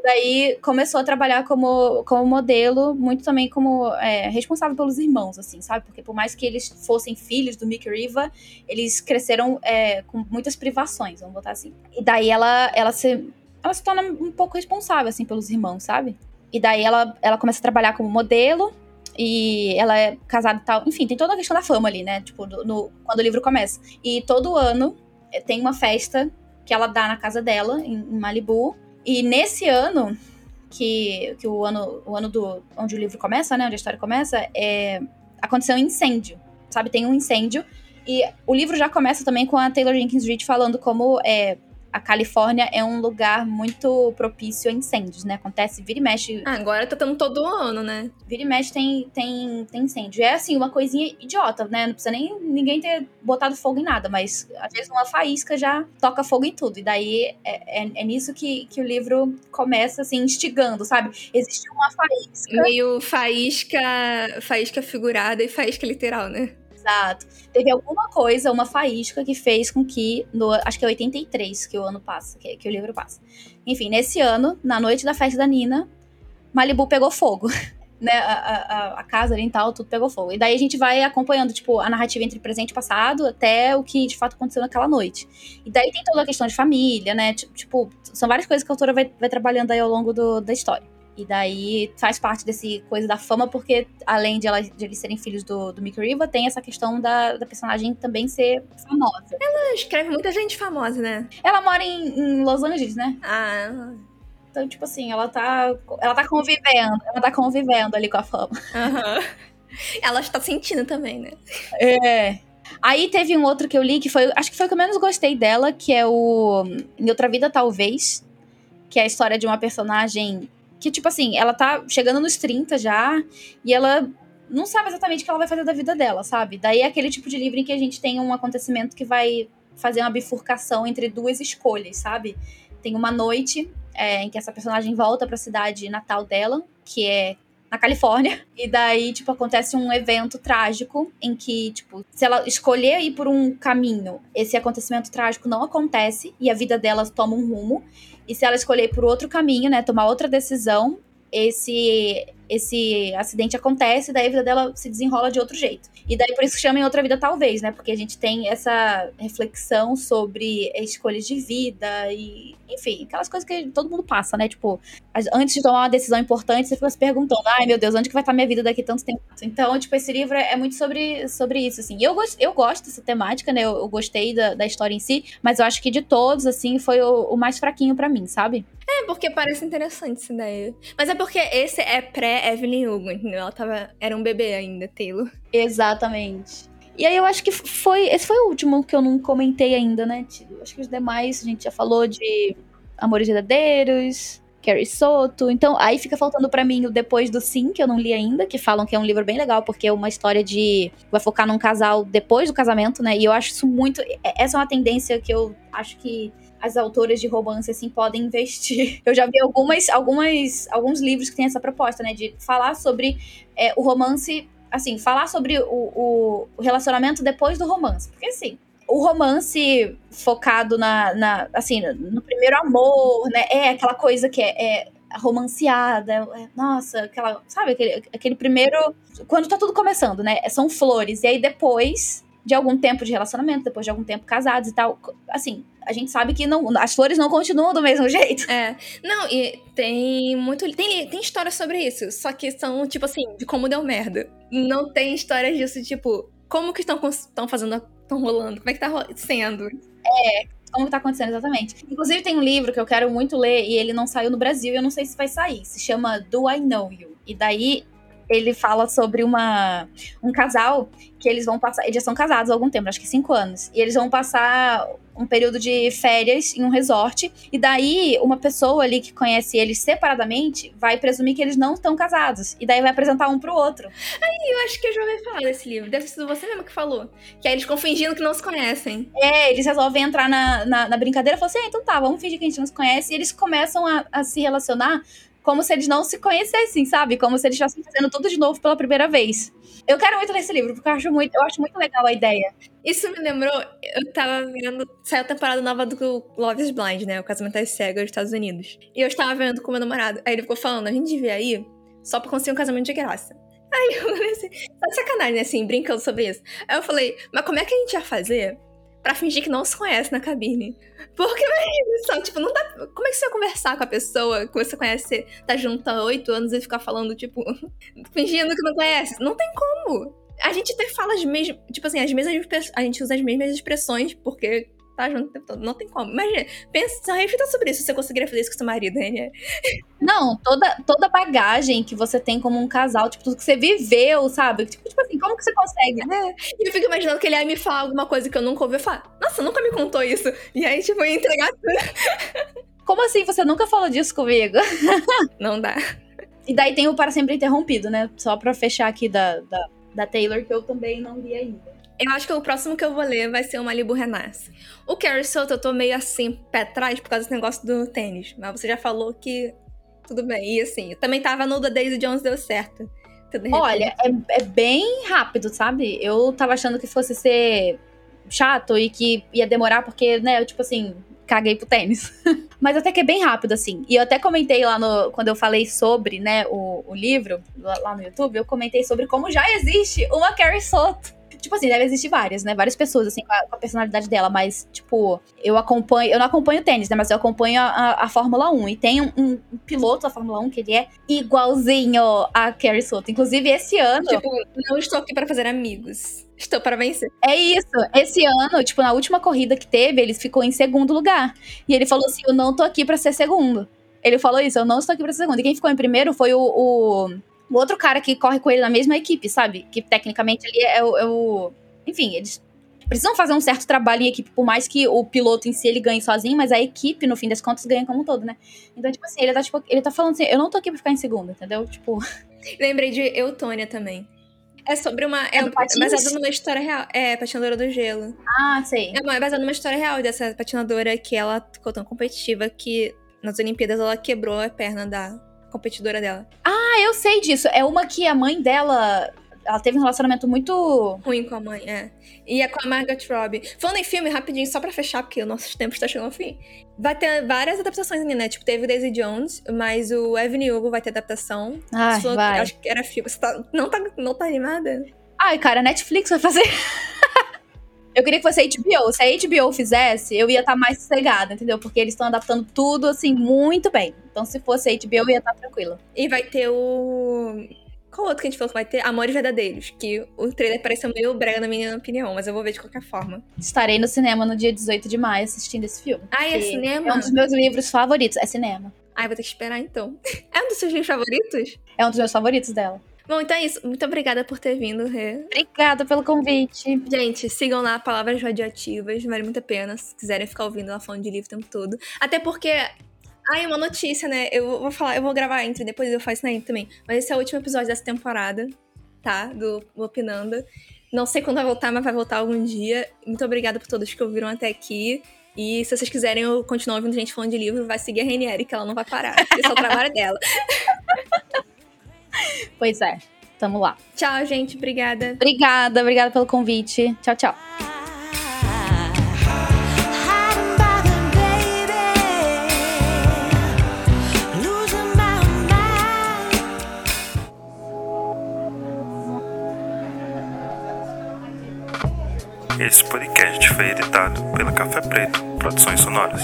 [SPEAKER 2] daí começou a trabalhar como, como modelo, muito também como é, responsável pelos irmãos, assim, sabe? Porque por mais que eles fossem filhos do Mickey Riva, eles cresceram é, com muitas privações, vamos botar assim. E daí ela, ela, se, ela se torna um pouco responsável, assim, pelos irmãos, sabe? E daí ela, ela começa a trabalhar como modelo, e ela é casada e tal. Enfim, tem toda a questão da fama ali, né? Tipo, no, quando o livro começa. E todo ano é, tem uma festa que ela dá na casa dela, em, em Malibu, e nesse ano, que, que o ano, o ano do, onde o livro começa, né? Onde a história começa, é, aconteceu um incêndio. Sabe, tem um incêndio. E o livro já começa também com a Taylor Jenkins Reid falando como é, a Califórnia é um lugar muito propício a incêndios, né? Acontece, vira e mexe.
[SPEAKER 1] Ah, agora tá tendo todo ano, né?
[SPEAKER 2] Vira e mexe tem, tem, tem incêndio. É assim, uma coisinha idiota, né? Não precisa nem ninguém ter botado fogo em nada, mas às vezes uma faísca já toca fogo em tudo. E daí é, é, é nisso que, que o livro começa, assim, instigando, sabe? Existe uma faísca.
[SPEAKER 1] Meio faísca, faísca figurada e faísca literal, né?
[SPEAKER 2] Exato. Teve alguma coisa, uma faísca que fez com que, no, acho que é 83 que o ano passa, que, que o livro passa. Enfim, nesse ano, na noite da festa da Nina, Malibu pegou fogo. [LAUGHS] Né, a, a, a, casa ali e tal, tudo pegou fogo. E daí a gente vai acompanhando, tipo, a narrativa entre presente e passado até o que de fato aconteceu naquela noite. E daí tem toda a questão de família, né? Tipo, são várias coisas que a autora vai, vai trabalhando aí ao longo do, da história. E daí faz parte desse coisa da fama, porque além de, ela, de eles serem filhos do, do Mickey Riva, tem essa questão da, da personagem também ser famosa.
[SPEAKER 1] Ela escreve muita gente famosa, né?
[SPEAKER 2] Ela mora em, em Los Angeles, né?
[SPEAKER 1] Ah.
[SPEAKER 2] Então, tipo assim, ela tá. Ela tá convivendo. Ela tá convivendo ali com a fama.
[SPEAKER 1] Uhum. Ela está sentindo também, né?
[SPEAKER 2] É. Aí teve um outro que eu li que foi. Acho que foi o que eu menos gostei dela, que é o. Em Outra Vida, Talvez. Que é a história de uma personagem que, tipo assim, ela tá chegando nos 30 já, e ela não sabe exatamente o que ela vai fazer da vida dela, sabe? Daí é aquele tipo de livro em que a gente tem um acontecimento que vai fazer uma bifurcação entre duas escolhas, sabe? Tem uma noite é, em que essa personagem volta para a cidade natal dela, que é na Califórnia. [LAUGHS] E daí, tipo, acontece um evento trágico em que, tipo, se ela escolher ir por um caminho, esse acontecimento trágico não acontece e a vida dela toma um rumo. E se ela escolher por outro caminho, né, tomar outra decisão, esse esse acidente acontece, daí a vida dela se desenrola de outro jeito. E daí por isso que chama em outra vida, talvez, né? Porque a gente tem essa reflexão sobre escolhas de vida e, enfim, aquelas coisas que todo mundo passa, né? Tipo, antes de tomar uma decisão importante, você fica se perguntando, ai meu Deus, onde que vai estar minha vida daqui tanto tempo? Então, tipo, esse livro é muito sobre, sobre isso, assim. E eu, eu gosto dessa temática, né? Eu, eu gostei da, da história em si, mas eu acho que de todos, assim, foi o, o mais fraquinho para mim, sabe?
[SPEAKER 1] É, porque parece interessante essa ideia. Mas é porque esse é pré-Evelyn Hugo, entendeu? Ela tava. Era um bebê ainda, Taylor.
[SPEAKER 2] Exatamente. E aí eu acho que foi. Esse foi o último que eu não comentei ainda, né? Acho que os demais a gente já falou de Amores Verdadeiros, Carrie Soto. Então, aí fica faltando para mim o Depois do Sim, que eu não li ainda, que falam que é um livro bem legal, porque é uma história de. vai focar num casal depois do casamento, né? E eu acho isso muito. Essa é uma tendência que eu acho que as autoras de romance assim podem investir. [LAUGHS] Eu já vi algumas, algumas, alguns livros que têm essa proposta, né, de falar sobre é, o romance, assim, falar sobre o, o, relacionamento depois do romance, porque assim. O romance focado na, na, assim, no primeiro amor, né? É aquela coisa que é, é romanceada, é, nossa, aquela, sabe, aquele, aquele primeiro. Quando tá tudo começando, né? São flores. E aí depois de algum tempo de relacionamento, depois de algum tempo casados e tal. Assim, a gente sabe que não, as flores não continuam do mesmo jeito.
[SPEAKER 1] É. Não, e tem muito. Tem, tem histórias sobre isso. Só que são, tipo assim, de como deu merda. Não tem histórias disso, tipo, como que estão, estão fazendo. estão rolando? Como é que tá sendo?
[SPEAKER 2] É, como tá acontecendo exatamente. Inclusive, tem um livro que eu quero muito ler e ele não saiu no Brasil e eu não sei se vai sair. Se chama Do I Know You? E daí ele fala sobre uma, um casal que eles vão passar. Eles já são casados há algum tempo, acho que cinco anos. E eles vão passar um período de férias em um resort. E daí, uma pessoa ali que conhece eles separadamente vai presumir que eles não estão casados. E daí vai apresentar um pro outro.
[SPEAKER 1] Aí, eu acho que eu já ouvi falar desse livro. Deve sido você mesmo que falou. Que aí eles ficam fingindo que não se conhecem.
[SPEAKER 2] É, eles resolvem entrar na, na, na brincadeira e falam assim: ah, então tá, vamos fingir que a gente não se conhece. E eles começam a, a se relacionar como se eles não se conhecessem, sabe? Como se eles estivessem fazendo tudo de novo pela primeira vez. Eu quero muito ler esse livro, porque eu acho muito, eu acho muito legal a ideia.
[SPEAKER 1] Isso me lembrou, eu tava vendo, saiu a temporada nova do Love is Blind, né? O Casamento das Cegas dos Estados Unidos. E eu estava vendo com meu namorado. Aí ele ficou falando, a gente devia ir só pra conseguir um casamento de graça. Aí eu falei assim, tá de sacanagem, né? Assim, brincando sobre isso. Aí eu falei, mas como é que a gente ia fazer pra fingir que não se conhece na cabine? Porque só, tipo, não dá. Como é que você vai conversar com a pessoa que você conhece, tá junto há oito anos e ficar falando, tipo, [LAUGHS] fingindo que não conhece? Não tem como. A gente até fala as mesmas. Tipo assim, as mesmas. A gente usa as mesmas expressões, porque tá junto o tempo todo. Não tem como. Imagina, pensa, reflita sobre isso, se você conseguiria fazer isso com seu marido, né?
[SPEAKER 2] Não, toda, toda bagagem que você tem como um casal, tipo, tudo que você viveu, sabe? Tipo, tipo como que você consegue?
[SPEAKER 1] É. E eu fico imaginando que ele ia me falar alguma coisa que eu nunca ouvi falar. Nossa, nunca me contou isso. E aí, tipo, ia entregar tudo. [LAUGHS]
[SPEAKER 2] Como assim? Você nunca falou disso comigo? [LAUGHS]
[SPEAKER 1] Não dá.
[SPEAKER 2] E daí tem o Para Sempre Interrompido, né? Só pra fechar aqui da, da, da Taylor, que eu também não li ainda.
[SPEAKER 1] Eu acho que o próximo que eu vou ler vai ser o Malibu Renasce. O Carrie Soto eu tô meio assim, pé atrás, por causa desse negócio do tênis. Mas você já falou que tudo bem. E assim, eu também tava no da Daisy Jones, deu certo.
[SPEAKER 2] Olha, é, é bem rápido, sabe? Eu tava achando que fosse ser chato e que ia demorar, porque, né, eu, tipo assim, caguei pro tênis. [LAUGHS] Mas até que é bem rápido, assim. E eu até comentei lá no. Quando eu falei sobre, né, o, o livro, lá no YouTube, eu comentei sobre como já existe uma Carrie Soto. Tipo assim, deve existir várias, né? Várias pessoas, assim, com a, com a, personalidade dela. Mas, tipo, eu acompanho. Eu não acompanho tênis, né? Mas eu acompanho a, a Fórmula 1. E tem um, um, piloto da Fórmula 1 que ele é igualzinho a Carrie Soto. Inclusive, esse ano.
[SPEAKER 1] Tipo, não estou aqui para fazer amigos. Estou para vencer.
[SPEAKER 2] É isso. Esse ano, tipo, na última corrida que teve, ele ficou em segundo lugar. E ele falou assim: Eu não tô aqui para ser segundo. Ele falou isso, eu não estou aqui pra ser segundo. E quem ficou em primeiro foi o, o, o outro cara que corre com ele na mesma equipe, sabe? Que tecnicamente ali é o, é o. Enfim, eles precisam fazer um certo trabalho em equipe, por mais que o piloto em si ele ganhe sozinho, mas a equipe, no fim das contas, ganha como um todo, né? Então, tipo assim, ele tá, tipo, ele tá falando assim, eu não tô aqui pra ficar em segundo, entendeu? Tipo. [LAUGHS]
[SPEAKER 1] Lembrei de Eutônia também. É sobre uma. É, é baseado numa história real. É, patinadora do gelo.
[SPEAKER 2] Ah, sei.
[SPEAKER 1] É, é baseado numa história real dessa patinadora que ela ficou tão competitiva que nas Olimpíadas ela quebrou a perna da competidora dela.
[SPEAKER 2] Ah, eu sei disso. É uma que a mãe dela. Ela teve um relacionamento muito.
[SPEAKER 1] Ruim com a mãe, é. E é com a Margot Robbie. Falando em filme, rapidinho, só pra fechar, porque o nosso tempo está chegando ao fim. Vai ter várias adaptações ali, né? Tipo, teve o Daisy Jones, mas o Evan Hugo vai ter adaptação.
[SPEAKER 2] Ai,
[SPEAKER 1] Você falou
[SPEAKER 2] vai.
[SPEAKER 1] que- acho que era filme. Você tá, não, tá, não tá animada?
[SPEAKER 2] Ai, cara, a Netflix vai fazer. Eu queria que fosse a HBO. Se a HBO fizesse, eu ia estar mais sossegada, entendeu? Porque eles estão adaptando tudo, assim, muito bem. Então, se fosse a HBO, eu ia estar tranquila.
[SPEAKER 1] E vai ter o. Qual outro que a gente falou que vai ter? Amores Verdadeiros. Que o trailer pareceu meio brega, na minha opinião, mas eu vou ver de qualquer forma.
[SPEAKER 2] Estarei no cinema no dia 18 de maio assistindo esse filme.
[SPEAKER 1] Ah, é cinema?
[SPEAKER 2] É um dos meus livros favoritos. É cinema.
[SPEAKER 1] Ai, vou ter que esperar então. [LAUGHS] É um dos seus livros favoritos?
[SPEAKER 2] É um dos meus favoritos dela.
[SPEAKER 1] Bom, então é isso. Muito obrigada por ter vindo, Rê.
[SPEAKER 2] Obrigada pelo convite.
[SPEAKER 1] Gente, sigam lá Palavras Radioativas, vale muito a pena se quiserem ficar ouvindo ela falando de livro o tempo todo. Até porque. Ai, uma notícia, né? Eu vou falar, eu vou gravar a intro, depois eu faço na intro também. Mas esse é o último episódio dessa temporada, tá? Do Opinanda. Não sei quando vai voltar, mas vai voltar algum dia. Muito obrigada por todos que ouviram até aqui. E se vocês quiserem eu continuar ouvindo gente falando de livro, vai seguir a Rainieri, que ela não vai parar. Esse é o trabalho dela. [LAUGHS] [LAUGHS]
[SPEAKER 2] Pois é. Tamo lá.
[SPEAKER 1] Tchau, gente. Obrigada.
[SPEAKER 2] Obrigada, obrigada pelo convite. Tchau, tchau.
[SPEAKER 3] Esse podcast foi editado pela Café Preto Produções Sonoras.